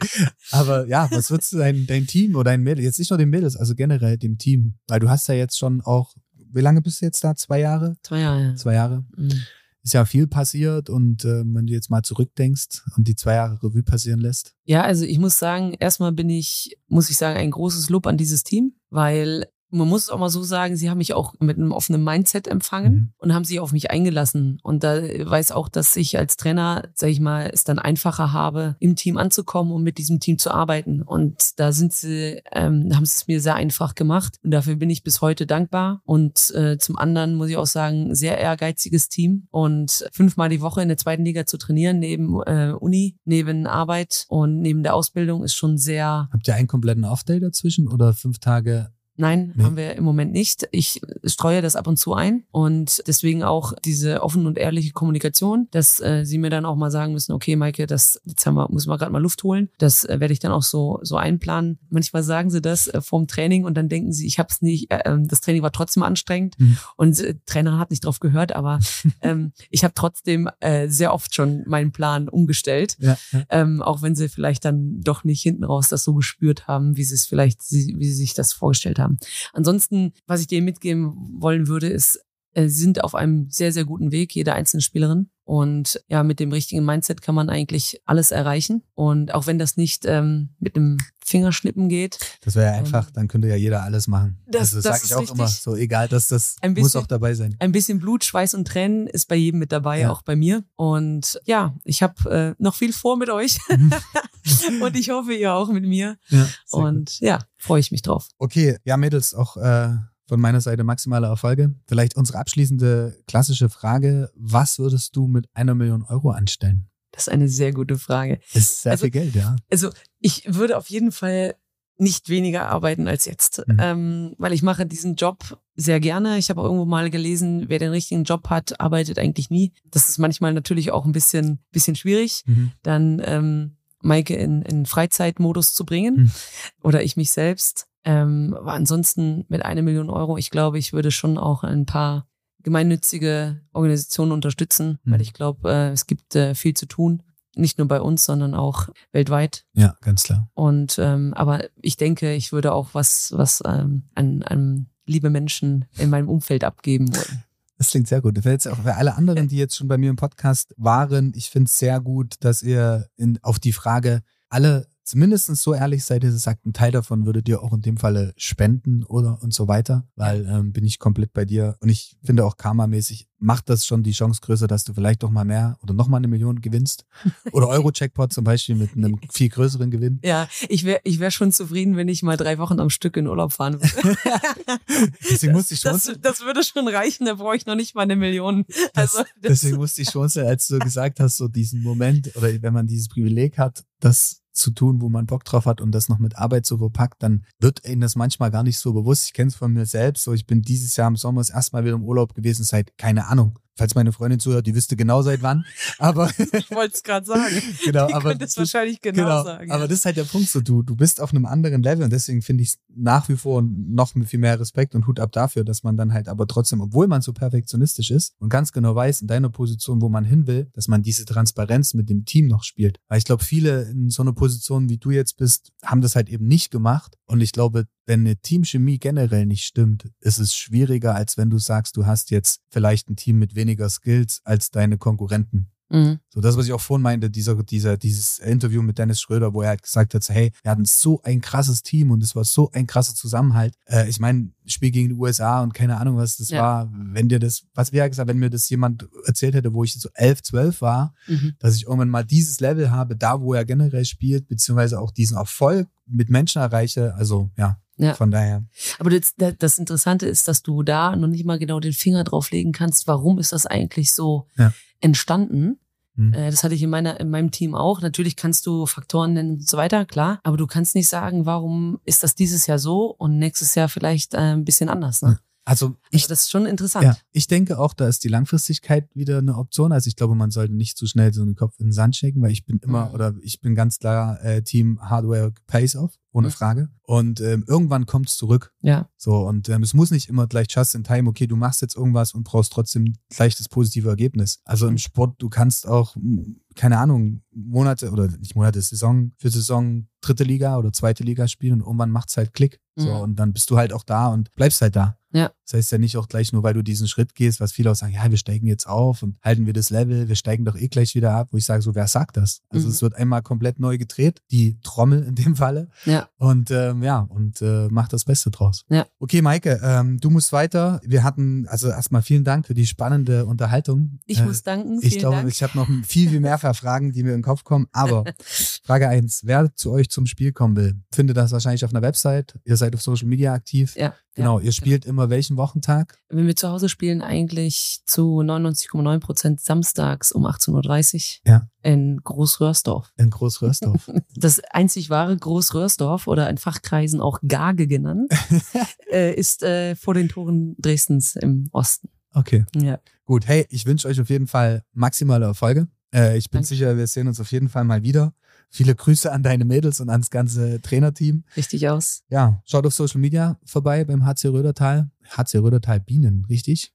Aber ja, was würdest du dein, dein Team oder dein Mädels, jetzt nicht nur den Mädels, also generell dem Team, weil du hast ja jetzt schon auch, wie lange bist du jetzt da? Zwei Jahre? Zwei Jahre. Zwei Jahre. Mhm ist ja viel passiert und äh, wenn du jetzt mal zurückdenkst und die zwei Jahre Revue passieren lässt. Ja, also ich muss sagen, erstmal bin ich, muss ich sagen, ein großes Lob an dieses Team, weil man muss es auch mal so sagen, sie haben mich auch mit einem offenen Mindset empfangen mhm. und haben sich auf mich eingelassen. Und da weiß auch, dass ich als Trainer, sag ich mal, es dann einfacher habe, im Team anzukommen und mit diesem Team zu arbeiten. Und da sind sie, ähm, haben sie es mir sehr einfach gemacht. Und dafür bin ich bis heute dankbar. Und äh, zum anderen muss ich auch sagen, sehr ehrgeiziges Team. Und fünfmal die Woche in der zweiten Liga zu trainieren, neben äh, Uni, neben Arbeit und neben der Ausbildung ist schon sehr. Habt ihr einen kompletten Off-Day dazwischen oder fünf Tage Nein, nee. haben wir im Moment nicht. Ich streue das ab und zu ein und deswegen auch diese offen und ehrliche Kommunikation, dass äh, sie mir dann auch mal sagen müssen, okay, Maike, das jetzt haben wir, müssen wir gerade mal Luft holen. Das äh, werde ich dann auch so so einplanen. Manchmal sagen sie das äh, vorm Training und dann denken sie, ich habe es nicht. Äh, ähm, das Training war trotzdem anstrengend mhm. und äh, Trainer hat nicht drauf gehört, aber [LAUGHS] ähm, ich habe trotzdem äh, sehr oft schon meinen Plan umgestellt, ja, ja. Ähm, auch wenn sie vielleicht dann doch nicht hinten raus das so gespürt haben, wie sie es vielleicht, wie sie sich das vorgestellt haben haben. Ansonsten, was ich dir mitgeben wollen würde, ist, äh, sie sind auf einem sehr, sehr guten Weg, jede einzelne Spielerin. Und ja, mit dem richtigen Mindset kann man eigentlich alles erreichen. Und auch wenn das nicht ähm, mit einem Fingerschnippen geht. Das wäre ja ähm, einfach, ähm, dann könnte ja jeder alles machen. Das, also das sage ich auch richtig. immer. So egal, dass das bisschen, muss auch dabei sein. Ein bisschen Blut, Schweiß und Tränen ist bei jedem mit dabei, ja. auch bei mir. Und ja, ich habe äh, noch viel vor mit euch. Mhm. [LAUGHS] und ich hoffe, ihr auch mit mir. Ja, und gut. ja, freue ich mich drauf. Okay, ja, Mädels, auch äh, von meiner Seite maximale Erfolge. Vielleicht unsere abschließende klassische Frage. Was würdest du mit einer Million Euro anstellen? Das ist eine sehr gute Frage. Das ist sehr Also- viel Geld, ja. Also ich würde auf jeden Fall nicht weniger arbeiten als jetzt, Mhm. ähm, weil ich mache diesen Job sehr gerne. Ich habe auch irgendwo mal gelesen, wer den richtigen Job hat, arbeitet eigentlich nie. Das ist manchmal natürlich auch ein bisschen, bisschen schwierig, Mhm. dann ähm, Maike in, in Freizeitmodus zu bringen Mhm. oder ich mich selbst. Ähm, aber ansonsten mit einer Million Euro, ich glaube, ich würde schon auch ein paar gemeinnützige Organisationen unterstützen, Mhm. weil ich glaube, äh, es gibt äh, viel zu tun. Nicht nur bei uns, sondern auch weltweit. Ja, ganz klar. Und ähm, aber ich denke, ich würde auch was, was ähm, an, an liebe Menschen in meinem Umfeld abgeben wollen. Das klingt sehr gut. Das wäre jetzt auch für alle anderen, die jetzt schon bei mir im Podcast waren, ich finde es sehr gut, dass ihr in, auf die Frage alle zumindest so ehrlich seid, dass ihr sagt, ein Teil davon würdet ihr auch in dem Falle spenden oder und so weiter, weil ähm, bin ich komplett bei dir. Und ich finde auch karmamäßig macht das schon die Chance größer, dass du vielleicht doch mal mehr oder noch mal eine Million gewinnst. [LAUGHS] Oder Euro-Jackpot zum Beispiel mit einem viel größeren Gewinn. Ja, ich wäre ich wär schon zufrieden, wenn ich mal drei Wochen am Stück in Urlaub fahren würde. [LAUGHS] Deswegen musste ich schon das, das würde schon reichen, da brauche ich noch nicht mal eine Million. Also das, Deswegen musste ich schon, als du gesagt hast, so diesen Moment oder wenn man dieses Privileg hat, das zu tun, wo man Bock drauf hat und das noch mit Arbeit so verpackt, dann wird ihnen das manchmal gar nicht so bewusst. Ich kenne es von mir selbst. So, ich bin dieses Jahr im Sommer das erste Mal wieder im Urlaub gewesen seit, keine Ahnung, falls meine Freundin zuhört, die wüsste genau seit wann. Aber [LAUGHS] ich wollte es gerade sagen. [LAUGHS] genau, Die aber es wahrscheinlich genau, sagen. aber ja. das ist halt der Punkt so, du, du bist auf einem anderen Level und deswegen finde ich es nach wie vor noch viel mehr Respekt und Hut ab dafür, dass man dann halt aber trotzdem, obwohl man so perfektionistisch ist und ganz genau weiß in deiner Position, wo man hin will, dass man diese Transparenz mit dem Team noch spielt. Weil ich glaube, viele in so einer Position, wie du jetzt bist, haben das halt eben nicht gemacht und ich glaube, wenn eine Teamchemie generell nicht stimmt, ist es schwieriger, als wenn du sagst, du hast jetzt vielleicht ein Team mit weniger Skills als deine Konkurrenten. Mhm. So das, was ich auch vorhin meinte, dieser, dieser, dieses Interview mit Dennis Schröder, wo er halt gesagt hat, hey, wir hatten so ein krasses Team und es war so ein krasser Zusammenhalt. Äh, ich meine, Spiel gegen die USA und keine Ahnung, was das Ja. war. Wenn dir das, was wäre gesagt, wenn mir das jemand erzählt hätte, wo ich so elf, zwölf war, Mhm. dass ich irgendwann mal dieses Level habe, da wo er generell spielt, beziehungsweise auch diesen Erfolg mit Menschen erreiche. Also ja, Ja. von daher. Aber das, das Interessante ist, dass du da noch nicht mal genau den Finger drauflegen kannst, warum ist das eigentlich so Ja. entstanden. Hm. Äh, Das hatte ich in, meiner, in meinem Team auch. Natürlich kannst du Faktoren nennen und so weiter, klar. Aber du kannst nicht sagen, warum ist das dieses Jahr so und nächstes Jahr vielleicht äh, ein bisschen anders. Ne? Also Ich, ich das ist schon interessant. Ja, ich denke auch, da ist die Langfristigkeit wieder eine Option. Also ich glaube, man sollte nicht zu schnell so einen Kopf in den Sand stecken, weil ich bin immer Mhm. oder ich bin ganz klar äh, Team Hardware pays off, ohne Mhm. Frage. Und ähm, irgendwann kommt es zurück. Ja. So, und ähm, es muss nicht immer gleich just in time, okay, du machst jetzt irgendwas und brauchst trotzdem gleich das positive Ergebnis. Also im Mhm. Sport, du kannst auch, keine Ahnung, Monate oder nicht Monate, Saison für Saison dritte Liga oder zweite Liga spielen und irgendwann macht's halt Klick. So, Mhm. und dann bist du halt auch da und bleibst halt da. Ja. Das heißt ja nicht auch gleich nur, weil du diesen Schritt gehst, was viele auch sagen, ja, wir steigen jetzt auf und halten wir das Level, wir steigen doch eh gleich wieder ab, wo ich sage, so, wer sagt das? Also Mhm. es wird einmal komplett neu gedreht, die Trommel in dem Falle. Ja. Und ähm, ja, und äh, mach das Beste draus. Ja. Okay, Maike, ähm, du musst weiter. Wir hatten, also erstmal vielen Dank für die spannende Unterhaltung. Ich Äh, muss danken. ich glaube, Dank. ich habe noch viel, viel mehr Fragen, die mir in den Kopf kommen. Aber [LAUGHS] Frage eins: Wer zu euch zum Spiel kommen will, findet das wahrscheinlich auf einer Website. Ihr seid auf Social Media aktiv. ja, Genau, ja, ihr spielt immer welchen Wochentag? Wenn wir zu Hause spielen, eigentlich zu 99,9 Prozent samstags um 18.30 Uhr Ja. in Großröhrsdorf. In Großröhrsdorf. [LAUGHS] Das einzig wahre Großröhrsdorf oder in Fachkreisen auch Gage genannt, [LAUGHS] äh, ist äh, vor den Toren Dresdens im Osten. Okay, Ja. gut. Hey, ich wünsche euch auf jeden Fall maximale Erfolge. Äh, ich bin Danke. sicher, wir sehen uns auf jeden Fall mal wieder. Viele Grüße an deine Mädels und ans ganze Trainerteam. Richtig aus. Ja, schaut auf Social Media vorbei beim HC Rödertal. HC Rödertal Bienen, richtig?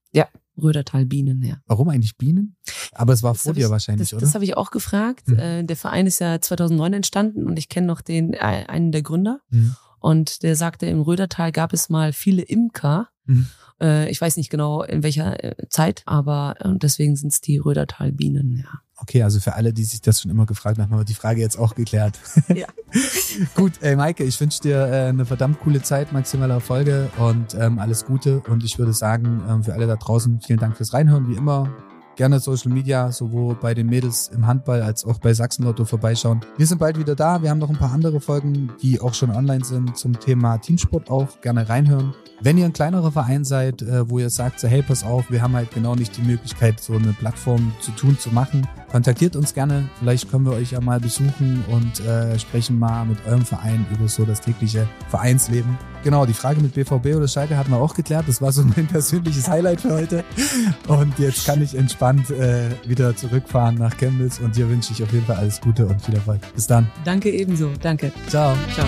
Rödertal Bienen, ja. Warum eigentlich Bienen? Aber es war Das vor dir ich, wahrscheinlich, das, oder? Das habe ich auch gefragt. Mhm. Äh, der Verein ist ja 2009 entstanden und ich kenne noch den äh, einen der Gründer. Mhm. Und der sagte, im Rödertal gab es mal viele Imker. Mhm. Äh, ich weiß nicht genau in welcher äh, Zeit, aber äh, deswegen sind es die Rödertal-Bienen, ja. Okay, also für alle, die sich das schon immer gefragt haben, haben wir die Frage jetzt auch geklärt. [LAUGHS] Ja. [LAUGHS] Gut, ey Maike, ich wünsche dir äh, eine verdammt coole Zeit, maximale Erfolge und ähm, alles Gute. Und ich würde sagen, ähm, für alle da draußen, vielen Dank fürs Reinhören, wie immer. Gerne Social Media, sowohl bei den Mädels im Handball als auch bei Sachsenlotto vorbeischauen. Wir sind bald wieder da. Wir haben noch ein paar andere Folgen, die auch schon online sind zum Thema Teamsport auch. Gerne reinhören. Wenn ihr ein kleinerer Verein seid, äh, wo ihr sagt, so, hey, pass auf, wir haben halt genau nicht die Möglichkeit, so eine Plattform zu tun, zu machen, kontaktiert uns gerne. Vielleicht können wir euch ja mal besuchen und äh, sprechen mal mit eurem Verein über so das tägliche Vereinsleben. Genau, die Frage mit BVB oder Schalke hatten wir auch geklärt. Das war so [LAUGHS] mein persönliches Highlight für heute. Und jetzt kann ich entspannt äh, wieder zurückfahren nach Chemnitz und dir wünsche ich auf jeden Fall alles Gute und viel Erfolg. Bis dann. Danke ebenso. Danke. Ciao. Ciao.